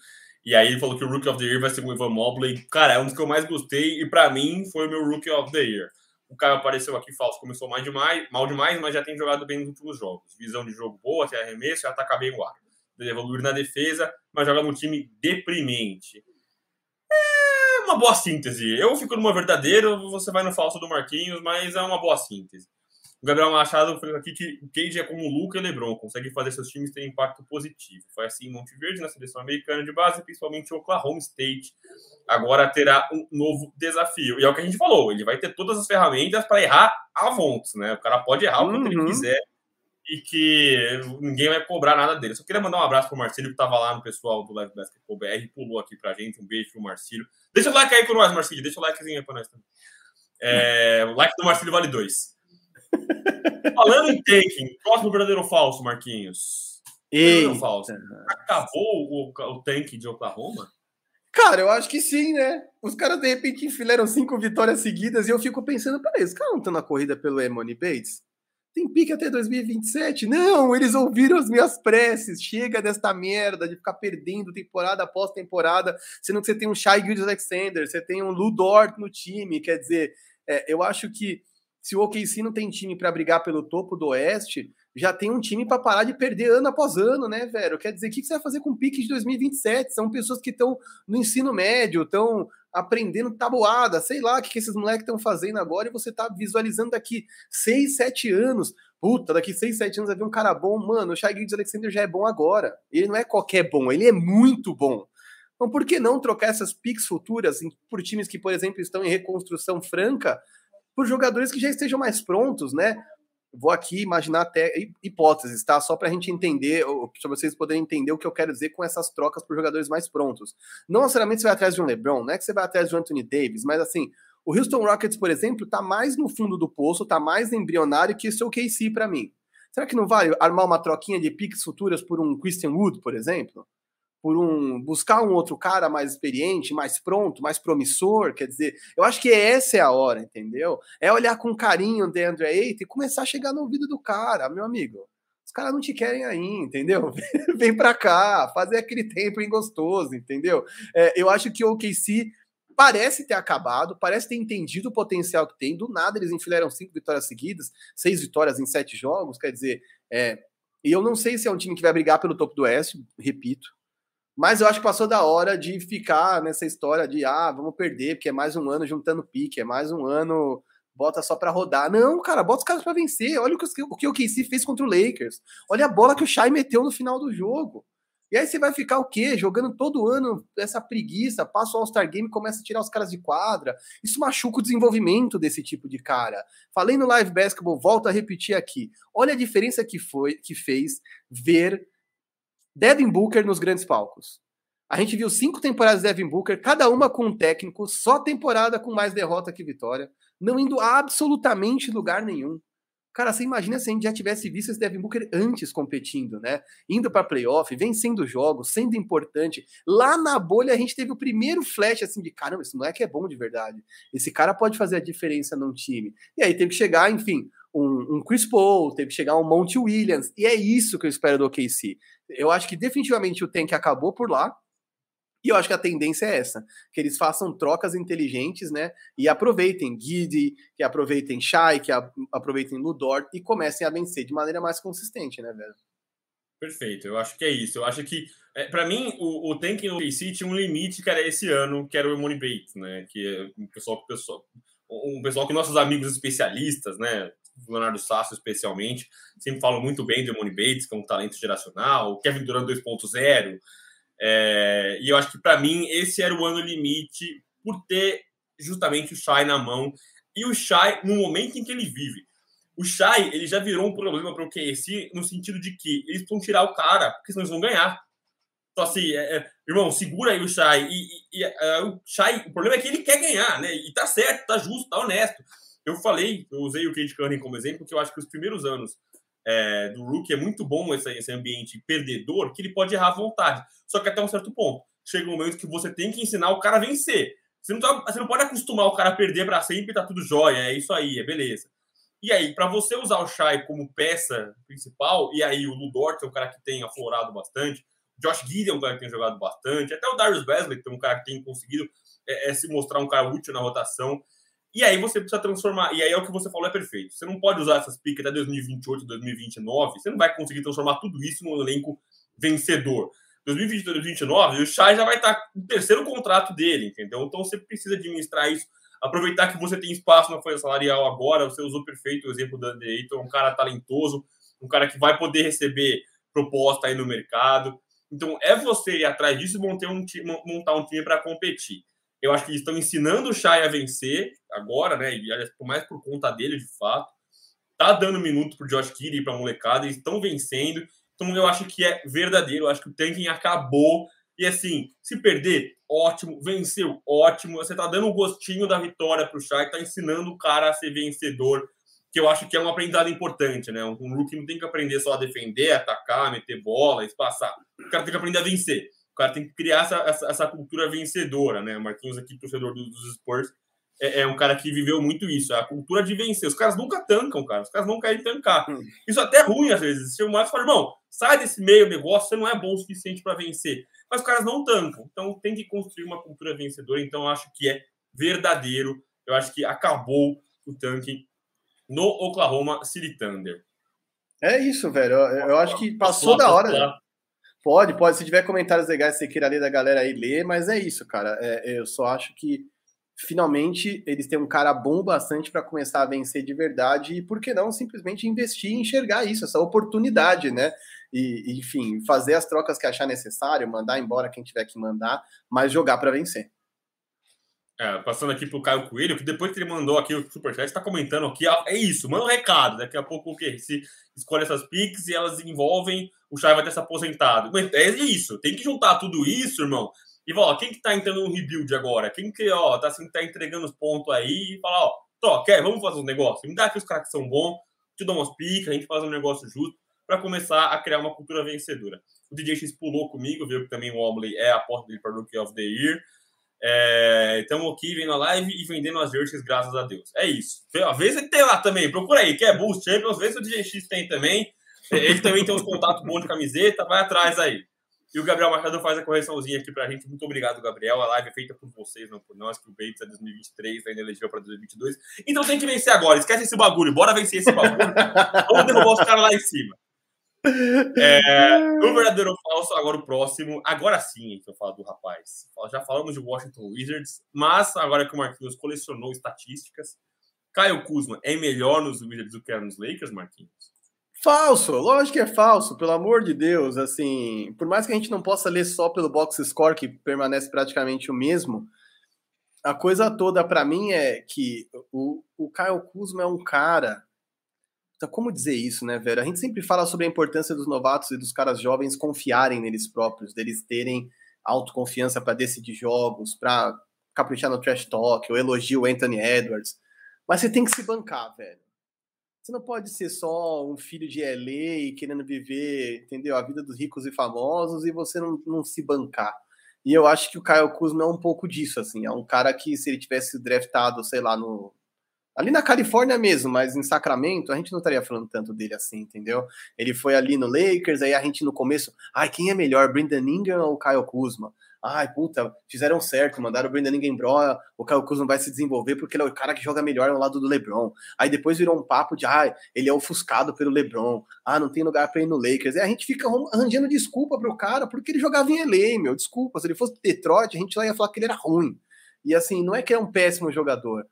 E aí ele falou que o Rookie of the Year vai ser o Ivan Mobley. Cara, é um dos que eu mais gostei e para mim foi o meu Rookie of the Year. O cara apareceu aqui falso, começou mais demais, mal demais, mas já tem jogado bem nos últimos jogos. Visão de jogo boa, tem arremesso e ataca bem o ar. Deve evoluir na defesa, mas joga num time deprimente. É uma boa síntese. Eu fico numa verdadeira, você vai no falso do Marquinhos, mas é uma boa síntese. O Gabriel Machado falou aqui que o Cage é como o Luca e o LeBron, consegue fazer seus times terem impacto positivo. Foi assim em Monte Verde, na seleção americana de base, principalmente o Oklahoma State. Agora terá um novo desafio. E é o que a gente falou, ele vai ter todas as ferramentas para errar a Vonts, né? O cara pode errar o que ele uhum. quiser e que ninguém vai cobrar nada dele. Só queria mandar um abraço pro Marcílio, que estava lá no pessoal do Live Basketball BR, pulou aqui pra gente. Um beijo pro Marcílio. Deixa o like aí pro nós, Marcílio. Deixa o likezinho aí pra nós também. É, o like do Marcílio vale dois. Falando em tanking, próximo verdadeiro ou falso, Marquinhos? Verdadeiro ou falso? Acabou o, o tanque de Oklahoma? Cara, eu acho que sim, né? Os caras de repente enfileram cinco vitórias seguidas e eu fico pensando, peraí, os caras não estão na corrida pelo Emony Bates? Tem pique até 2027? Não, eles ouviram as minhas preces. Chega desta merda de ficar perdendo temporada após temporada, sendo que você tem um Shai Gildes Alexander, você tem um Ludort no time. Quer dizer, é, eu acho que se o OKC não tem time para brigar pelo topo do Oeste, já tem um time para parar de perder ano após ano, né, velho? Quer dizer, o que você vai fazer com o pique de 2027? São pessoas que estão no ensino médio, estão aprendendo tabuada, sei lá o que, esses moleques estão fazendo agora, e você está visualizando daqui 6, 7 anos. Puta, daqui 6, 7 anos vai vir um cara bom. Mano, o Shai Alexander já é bom agora. Ele não é qualquer bom, ele é muito bom. Então, por que não trocar essas picks futuras por times que, por exemplo, estão em reconstrução franca por jogadores que já estejam mais prontos, né? Vou aqui imaginar até hipóteses, tá? Só para a gente entender, para vocês poderem entender o que eu quero dizer com essas trocas por jogadores mais prontos. Não necessariamente você vai atrás de um LeBron, não é que você vai atrás de um Anthony Davis, mas assim, o Houston Rockets, por exemplo, tá mais no fundo do poço, tá mais embrionário que o seu KC para mim. Será que não vale armar uma troquinha de picks futuras por um Christian Wood, por exemplo? Por um buscar um outro cara mais experiente, mais pronto, mais promissor, quer dizer, eu acho que essa é a hora, entendeu? É olhar com carinho o Deandre Ayton e começar a chegar no ouvido do cara, meu amigo. Os caras não te querem aí, entendeu? (laughs) Vem pra cá, fazer aquele tempo gostoso, entendeu? É, eu acho que o OKC parece ter acabado, parece ter entendido o potencial que tem. Do nada eles enfileram cinco vitórias seguidas, seis vitórias em sete jogos, quer dizer, é, e eu não sei se é um time que vai brigar pelo topo do Oeste, repito, mas eu acho que passou da hora de ficar nessa história de ah, vamos perder, porque é mais um ano juntando pique, é mais um ano, bota só para rodar. Não, cara, bota os caras para vencer. Olha o que o, que o KC fez contra o Lakers. Olha a bola que o Shai meteu no final do jogo. E aí você vai ficar o quê? Jogando todo ano essa preguiça, passa o All-Star Game começa a tirar os caras de quadra. Isso machuca o desenvolvimento desse tipo de cara. Falei no Live Basketball, volto a repetir aqui. Olha a diferença que foi que fez ver Devin Booker nos grandes palcos. A gente viu cinco temporadas de Devin Booker, cada uma com um técnico, só temporada com mais derrota que vitória, não indo absolutamente lugar nenhum. Cara, você imagina se a gente já tivesse visto esse Devin Booker antes competindo, né? Indo para playoff, vencendo jogos, sendo importante. Lá na bolha a gente teve o primeiro flash assim de caramba, esse moleque é bom de verdade. Esse cara pode fazer a diferença num time. E aí teve que chegar, enfim, um, um Chris Paul, teve que chegar um Monty Williams. E é isso que eu espero do OKC. Eu acho que definitivamente o tank acabou por lá. E eu acho que a tendência é essa, que eles façam trocas inteligentes, né? E aproveitem Giddy, que aproveitem Shai, que aproveitem Ludor e comecem a vencer de maneira mais consistente, né, velho? Perfeito, eu acho que é isso. Eu acho que, é, para mim, o, o tank no AC tinha um limite que era esse ano, que era o Money Bates, né? Que é um pessoal, pessoal, um pessoal que nossos amigos especialistas, né? Leonardo Sasso especialmente, sempre falam muito bem do Money Bates, que é um talento geracional, Kevin Durant 2.0. É, e eu acho que para mim esse era o ano limite por ter justamente o Shai na mão e o Shai no momento em que ele vive. O Shai ele já virou um problema para o QSC no sentido de que eles vão tirar o cara, porque senão eles vão ganhar. Então, assim, é, é, irmão, segura aí o Shai. E, e, e é, o Shai, o problema é que ele quer ganhar, né? E tá certo, tá justo, tá honesto. Eu falei, eu usei o Kate Cunningham como exemplo, que eu acho que os primeiros anos é, do Rookie é muito bom esse, esse ambiente perdedor, que ele pode errar à vontade. Só que até um certo ponto. Chega um momento que você tem que ensinar o cara a vencer. Você não, tá, você não pode acostumar o cara a perder para sempre, tá tudo jóia, é isso aí, é beleza. E aí, para você usar o Shai como peça principal, e aí o Ludort é um cara que tem aflorado bastante, Josh Gideon é um cara que tem jogado bastante, até o Darius Wesley, que é um cara que tem conseguido é, é, se mostrar um cara útil na rotação. E aí você precisa transformar. E aí é o que você falou, é perfeito. Você não pode usar essas piques até 2028, 2029. Você não vai conseguir transformar tudo isso num elenco vencedor. 2020, 2029, o Shai já vai estar no terceiro contrato dele, entendeu? Então você precisa administrar isso aproveitar que você tem espaço na folha salarial agora, você usou perfeito o exemplo do André um cara talentoso, um cara que vai poder receber proposta aí no mercado. Então, é você ir atrás disso e montar um time para competir. Eu acho que estão ensinando o Chay a vencer agora, né? E mais por conta dele, de fato. Tá dando minuto pro Josh Kiri para molecada, eles estão vencendo. Então, eu acho que é verdadeiro. Eu acho que o tanking acabou e assim, se perder, ótimo. Venceu, ótimo. Você tá dando um gostinho da vitória pro Shai, tá ensinando o cara a ser vencedor, que eu acho que é um aprendizado importante, né? Um rookie não tem que aprender só a defender, atacar, meter bola, espaçar. O cara tem que aprender a vencer. Cara tem que criar essa, essa, essa cultura vencedora, né? O Marquinhos aqui, torcedor dos, dos Spurs, é, é, um cara que viveu muito isso, a cultura de vencer. Os caras nunca tancam, cara. Os caras não querem tancar. Hum. Isso é até ruim, às vezes. Se o Marcos fala, irmão, sai desse meio negócio, você não é bom o suficiente para vencer mas os caras não tancam. Então tem que construir uma cultura vencedora. Então eu acho que é verdadeiro. Eu acho que acabou o tanque no Oklahoma City Thunder. É isso, velho. Eu, eu acho que passou da hora. Pode, pode. Se tiver comentários legais, você queira ler da galera aí, ler, mas é isso, cara. É, eu só acho que finalmente eles têm um cara bom bastante para começar a vencer de verdade e por que não simplesmente investir e enxergar isso, essa oportunidade, né? E, enfim, fazer as trocas que achar necessário, mandar embora quem tiver que mandar, mas jogar para vencer. É, passando aqui pro Caio Coelho, que depois que ele mandou aqui o Superchat, está comentando aqui, é isso, manda um recado, daqui a pouco o quê? Se escolhe essas piques e elas envolvem, o Chay vai ter se aposentado. É isso, tem que juntar tudo isso, irmão, e ó, quem que tá entrando no rebuild agora? Quem que, ó, tá, assim, tá entregando os pontos aí e fala, ó, tô, quer, vamos fazer um negócio? Me dá aqui os caras que são bons, te dou umas picas, a gente faz um negócio justo para começar a criar uma cultura vencedora. O DJ X pulou comigo, viu que também o Wobbly é a porta dele para Rookie of the Year. Estamos é, aqui vendo a live e vendendo as jerseys, graças a Deus. É isso. Às vezes ele tem lá também, procura aí, quer Boost Champions, às vezes o DJ X tem também. Ele também tem uns contatos bons de camiseta, vai atrás aí. E o Gabriel Machado faz a correçãozinha aqui pra gente. Muito obrigado, Gabriel. A live é feita por vocês, não por nós, que o Bates é 2023, ainda elegeu pra 2022. Então tem que vencer agora. Esquece esse bagulho. Bora vencer esse bagulho. (laughs) Vamos derrubar os caras lá em cima. É, (laughs) o verdadeiro falso, agora o próximo. Agora sim, que eu falo do rapaz. Já falamos de Washington Wizards, mas agora que o Marquinhos colecionou estatísticas, Caio Kuzma é melhor nos Wizards do que era nos Lakers, Marquinhos? Falso, lógico que é falso, pelo amor de Deus. Assim, por mais que a gente não possa ler só pelo box score, que permanece praticamente o mesmo, a coisa toda para mim é que o, o Kyle Kuzma é um cara. Então, como dizer isso, né, velho? A gente sempre fala sobre a importância dos novatos e dos caras jovens confiarem neles próprios, deles terem autoconfiança para decidir jogos, para caprichar no trash talk, ou elogio o Anthony Edwards. Mas você tem que se bancar, velho você não pode ser só um filho de LA querendo viver, entendeu? A vida dos ricos e famosos e você não, não se bancar. E eu acho que o Kyle Kuzma é um pouco disso, assim. É um cara que, se ele tivesse draftado, sei lá, no. Ali na Califórnia mesmo, mas em Sacramento, a gente não estaria falando tanto dele assim, entendeu? Ele foi ali no Lakers, aí a gente no começo, ai, quem é melhor, Brendan Ingram ou Kyle Kuzma? ai, puta, fizeram certo, mandaram o Brandon Ingram embora, o Kyle Kuzma vai se desenvolver porque ele é o cara que joga melhor ao lado do LeBron. Aí depois virou um papo de, ai, ele é ofuscado pelo LeBron, ah, não tem lugar para ir no Lakers. E a gente fica arranjando desculpa pro cara porque ele jogava em LA, meu, desculpa, se ele fosse Detroit, a gente lá ia falar que ele era ruim. E assim, não é que é um péssimo jogador,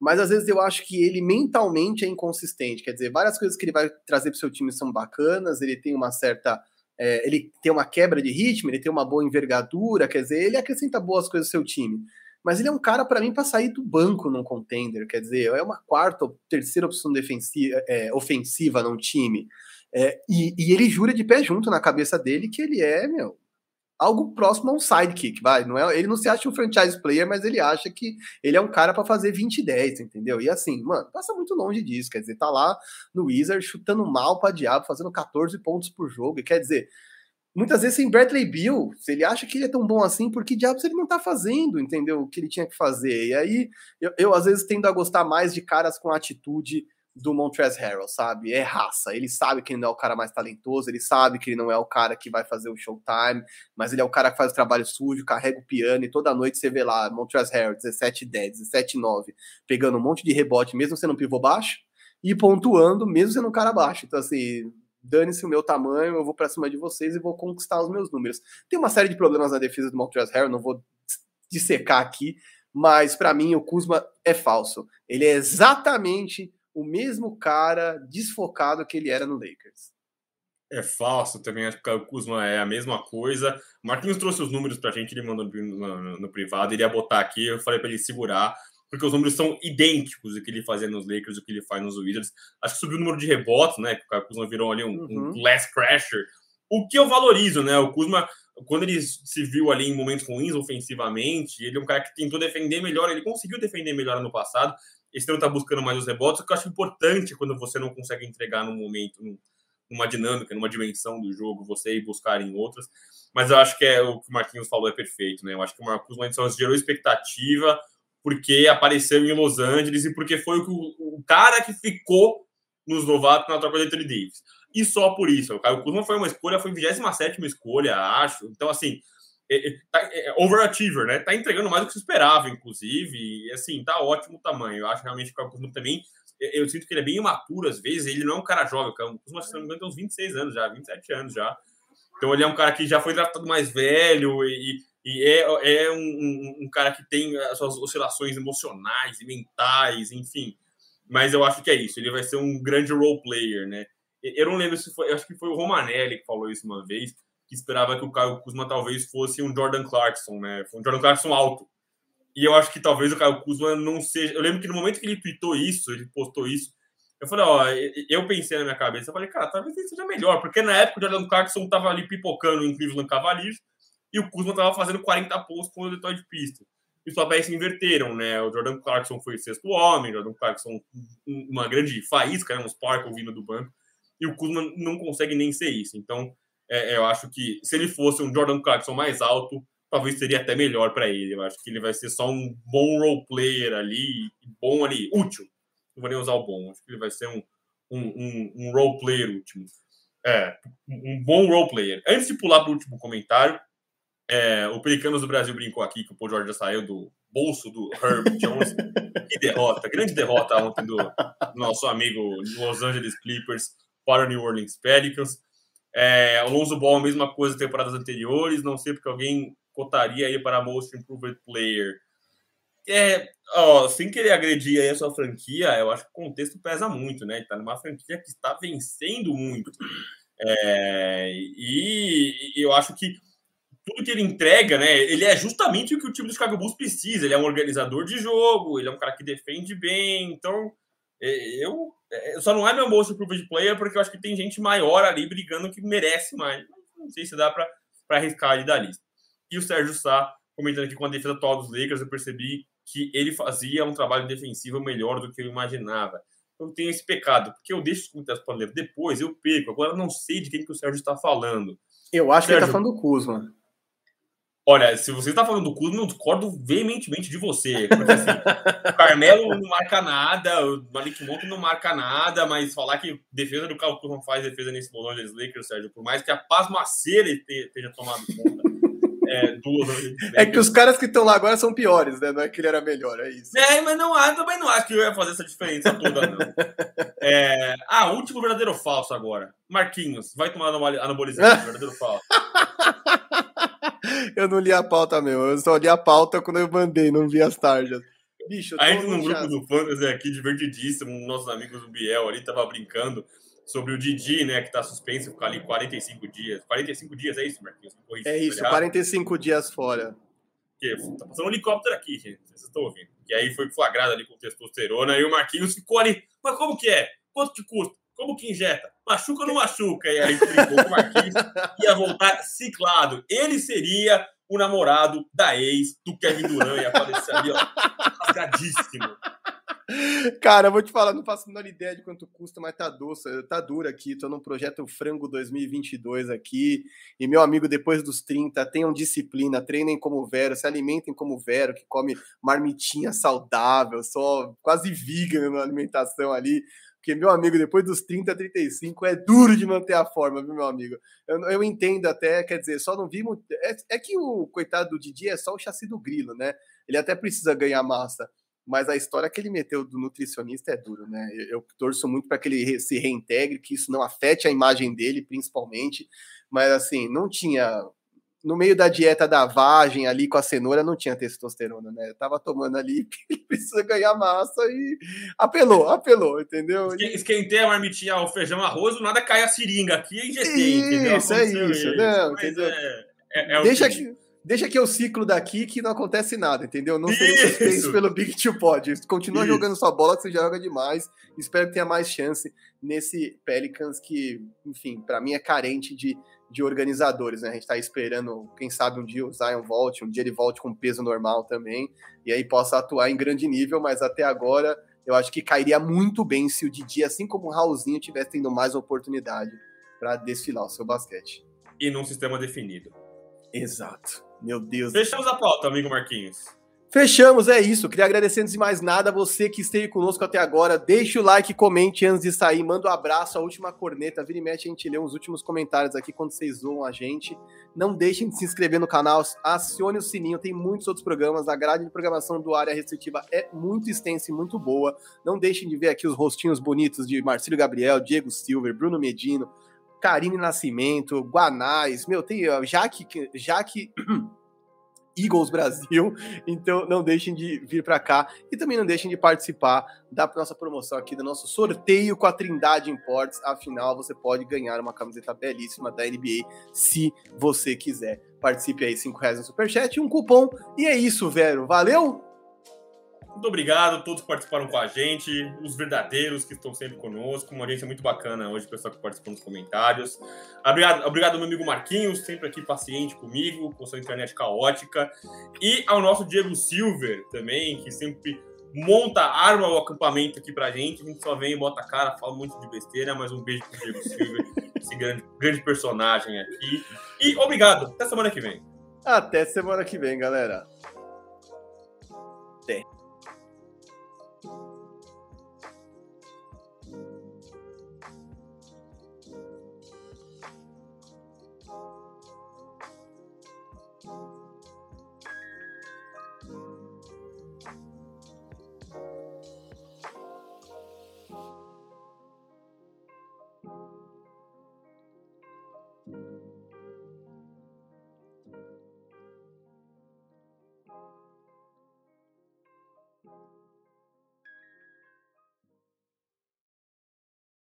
mas às vezes eu acho que ele mentalmente é inconsistente. Quer dizer, várias coisas que ele vai trazer para o seu time são bacanas, ele tem uma certa é, ele tem uma quebra de ritmo, ele tem uma boa envergadura, quer dizer, ele acrescenta boas coisas ao seu time. Mas ele é um cara, para mim, para sair do banco num contender, quer dizer, é uma quarta ou terceira opção defensiva, é, ofensiva num time. É, e, e, ele jura de pé junto na cabeça dele que ele é, meu, algo próximo a um sidekick, vai. Não é, ele não se acha um franchise player, mas ele acha que ele é um cara para fazer 20 e 10, entendeu? E assim, mano, passa muito longe disso. Quer dizer, tá lá no Wizard chutando mal pra diabo, fazendo 14 pontos por jogo. E quer dizer, muitas vezes sem Bradley Bill, se ele acha que ele é tão bom assim, por que diabos ele não tá fazendo, entendeu? O que ele tinha que fazer. E aí, eu, eu às vezes tendo a gostar mais de caras com atitude do Montrezl Harrell, sabe? É raça. Ele sabe que ele não é o cara mais talentoso, ele sabe que ele não é o cara que vai fazer o showtime, mas ele é o cara que faz o trabalho sujo, carrega o piano e toda noite você vê lá Montrezl Harrell 17 10, 17 9, pegando um monte de rebote mesmo sendo um pivô baixo e pontuando mesmo sendo um cara baixo. Então assim, dane-se o meu tamanho, eu vou para cima de vocês e vou conquistar os meus números. Tem uma série de problemas na defesa do Montrezl Harrell, não vou dissecar aqui, mas para mim o Kuzma é falso. Ele é exatamente o mesmo cara desfocado que ele era no Lakers. É falso também, acho que o Kuzma é a mesma coisa. O Marquinhos trouxe os números pra gente, ele mandou no, no, privado, ele ia botar aqui, eu falei para ele segurar, porque os números são idênticos do que ele fazia nos Lakers, do que ele faz nos Wizards. Acho que subiu o número de rebotes, né? Que o Kuzma virou ali um, uhum. um crasher. O que eu valorizo, né? O Kuzma, quando ele se viu ali em momentos ruins ofensivamente, ele é um cara que tentou defender melhor, ele conseguiu defender melhor no passado esse não está buscando mais os rebotes, o que eu acho importante quando você não consegue entregar num momento, numa dinâmica, numa dimensão do jogo, você ir buscar em outras. Mas eu acho que é o que o Marquinhos falou é perfeito, né? Eu acho que o Marcos Lançons gerou expectativa porque apareceu em Los Angeles e porque foi o, o cara que ficou nos novatos na troca de Anthony Davis. E só por isso. O Caio Kuzma foi uma escolha, foi 27 escolha, acho. Então, assim, é, é, tá, é, é, overachiever, né? Tá entregando mais do que se esperava, inclusive. E assim, tá ótimo o tamanho. Eu acho realmente que o Kuzma também. Eu, eu, sinto que ele é bem imaturo às vezes. Ele não é um cara jovem. O Kuzma, se não me engano, tem uns 26 anos já, 27 anos já. Então ele é um cara que já foi draftado mais velho e, e é, é um, um, um, cara que tem as suas oscilações emocionais e mentais, enfim. Mas eu acho que é isso. Ele vai ser um grande role player, né? Eu não lembro se foi. Acho que foi o Romanelli que falou isso uma vez que esperava que o Caio Kuzma talvez fosse um Jordan Clarkson, né? Foi um Jordan Clarkson alto. E eu acho que talvez o Caio Kuzma não seja. Eu lembro que no momento que ele tweetou isso, ele postou isso, eu falei, ó, eu pensei na minha cabeça, eu falei, cara, talvez ele seja melhor, porque na época o Jordan Clarkson tava ali pipocando em Cleveland Cavaliers e o Kuzma tava fazendo 40 pontos com o Detroit Pistons. E os papéis se inverteram, né? O Jordan Clarkson foi o sexto homem, o Jordan Clarkson uma grande faísca, né? um sparkle vindo do banco, e o Kuzma não consegue nem ser isso. Então, é, eu acho que se ele fosse um Jordan Clarkson mais alto, talvez seria até melhor para ele. Eu acho que ele vai ser só um bom role player ali, bom ali, útil. Não vou nem usar o bom, acho que ele vai ser um, um, um, um role player último. É, um bom role player. Antes de pular para o último comentário, é, o Pelicanos do Brasil brincou aqui que o Paul George já saiu do bolso do Herb Jones. (laughs) que derrota, grande derrota ontem do, do nosso amigo Los Angeles Clippers para o New Orleans Pelicans. É, Alonso Ball, a mesma coisa temporadas anteriores. Não sei porque alguém cotaria aí para Most Improved Player. É, ó, sem querer agredir aí a sua franquia, eu acho que o contexto pesa muito, né? Está numa franquia que está vencendo muito. É, e, e eu acho que tudo que ele entrega, né? Ele é justamente o que o time do Chicago Bulls precisa. Ele é um organizador de jogo, ele é um cara que defende bem. Então, é, eu só não é meu moço pro de player porque eu acho que tem gente maior ali brigando que merece mais. Não sei se dá para arriscar ali da lista. E o Sérgio Sá, comentando aqui com a defesa atual dos Lakers, eu percebi que ele fazia um trabalho defensivo melhor do que eu imaginava. Eu tenho esse pecado, porque eu deixo os comentários para ler depois, eu perco. Agora não sei de quem que o Sérgio está falando. Eu acho Sérgio, que ele está falando do Kuzma. Olha, se você está falando do Kuzma, eu discordo veementemente de você. Porque, assim, o Carmelo não marca nada, o Malik Monk não marca nada, mas falar que defesa do Carlos Kuzma faz defesa nesse Los Angeles Lakers, Sérgio, por mais que a pasmaceira esteja tomado conta, é, É que os caras que estão lá agora são piores, né? Não é que ele era melhor, é isso. É, mas não, eu também não acho que eu ia fazer essa diferença toda, não. É... Ah, último verdadeiro falso agora. Marquinhos, vai tomar anabolizante, (laughs) verdadeiro falso. Eu não li a pauta mesmo. Eu só li a pauta quando eu mandei, não vi as tarjas. Bicho, Aí num grupo do Fantasy aqui, divertidíssimo, nossos amigos do Biel ali tava brincando sobre o Didi, né, que tá suspenso, ficar ali 45 dias. 45 dias, é isso, Marquinhos? É isso, 45 dias fora. Que, tá passando um helicóptero aqui, gente, vocês estão ouvindo. E aí foi flagrado ali com testosterona, e o Marquinhos ficou ali, mas como que é? Quanto que custa? Como que injeta? Machuca ou não machuca? E aí o Marquinhos (laughs) ia voltar ciclado. Ele seria o namorado da ex do Kevin Durant e aparecer ali, ó, rasgadíssimo. Cara, eu vou te falar, não faço a menor ideia de quanto custa, mas tá doce, tá duro aqui. Tô num projeto Frango 2022 aqui. E meu amigo, depois dos 30, tenham disciplina, treinem como Vero, se alimentem como Vero, que come marmitinha saudável, só quase vegan na alimentação ali. Porque, meu amigo, depois dos 30, 35, é duro de manter a forma, viu, meu amigo? Eu, eu entendo até, quer dizer, só não vimos. É, é que o coitado do Didi é só o chassi do grilo, né? Ele até precisa ganhar massa mas a história que ele meteu do nutricionista é duro, né? Eu, eu torço muito para que ele se reintegre, que isso não afete a imagem dele, principalmente. Mas assim, não tinha. No meio da dieta da vagem ali com a cenoura, não tinha testosterona, né? Eu tava tomando ali, (laughs) ele precisa ganhar massa e apelou, apelou, entendeu? Esquentei a marmitinha, o feijão, arroz, do nada cai a seringa aqui e injetei, entendeu? Isso, é isso, isso. Não, entendeu? É, é, é Deixa que Deixa que eu ciclo daqui que não acontece nada, entendeu? Não serei suspenso pelo Big Two Pod. Continua Isso. jogando sua bola, que você joga demais. Espero que tenha mais chance nesse Pelicans que, enfim, para mim é carente de, de organizadores, né? A gente tá esperando, quem sabe um dia o Zion volte, um dia ele volte com peso normal também, e aí possa atuar em grande nível, mas até agora eu acho que cairia muito bem se o Didi, assim como o Raulzinho, tivesse tendo mais oportunidade para desfilar o seu basquete. E num sistema definido. Exato. Meu Deus. Fechamos a pauta, amigo Marquinhos. Fechamos, é isso. Queria agradecer antes de mais nada você que esteve conosco até agora. Deixe o like, comente antes de sair, manda um abraço, a última corneta. Vira e mexe, a gente lê os últimos comentários aqui quando vocês zoam a gente. Não deixem de se inscrever no canal, acione o sininho, tem muitos outros programas. A grade de programação do Área Restritiva é muito extensa e muito boa. Não deixem de ver aqui os rostinhos bonitos de Marcílio Gabriel, Diego Silver, Bruno Medino, Karine Nascimento, Guanais, meu, tem Jaque, Jaque (clears throat) Eagles Brasil, então não deixem de vir para cá e também não deixem de participar da nossa promoção aqui, do nosso sorteio com a Trindade Imports, afinal você pode ganhar uma camiseta belíssima da NBA se você quiser. Participe aí, 5 reais no Superchat um cupom, e é isso, Vero, valeu? Muito obrigado a todos que participaram com a gente, os verdadeiros que estão sempre conosco, uma audiência muito bacana hoje, o pessoal que participou nos comentários. Obrigado, obrigado meu amigo Marquinhos, sempre aqui paciente comigo, com sua internet caótica. E ao nosso Diego Silver também, que sempre monta, arma o acampamento aqui pra gente. A gente só vem, bota a cara, fala muito de besteira, mas um beijo pro Diego Silver, (laughs) esse grande, grande personagem aqui. E obrigado, até semana que vem. Até semana que vem, galera. Até.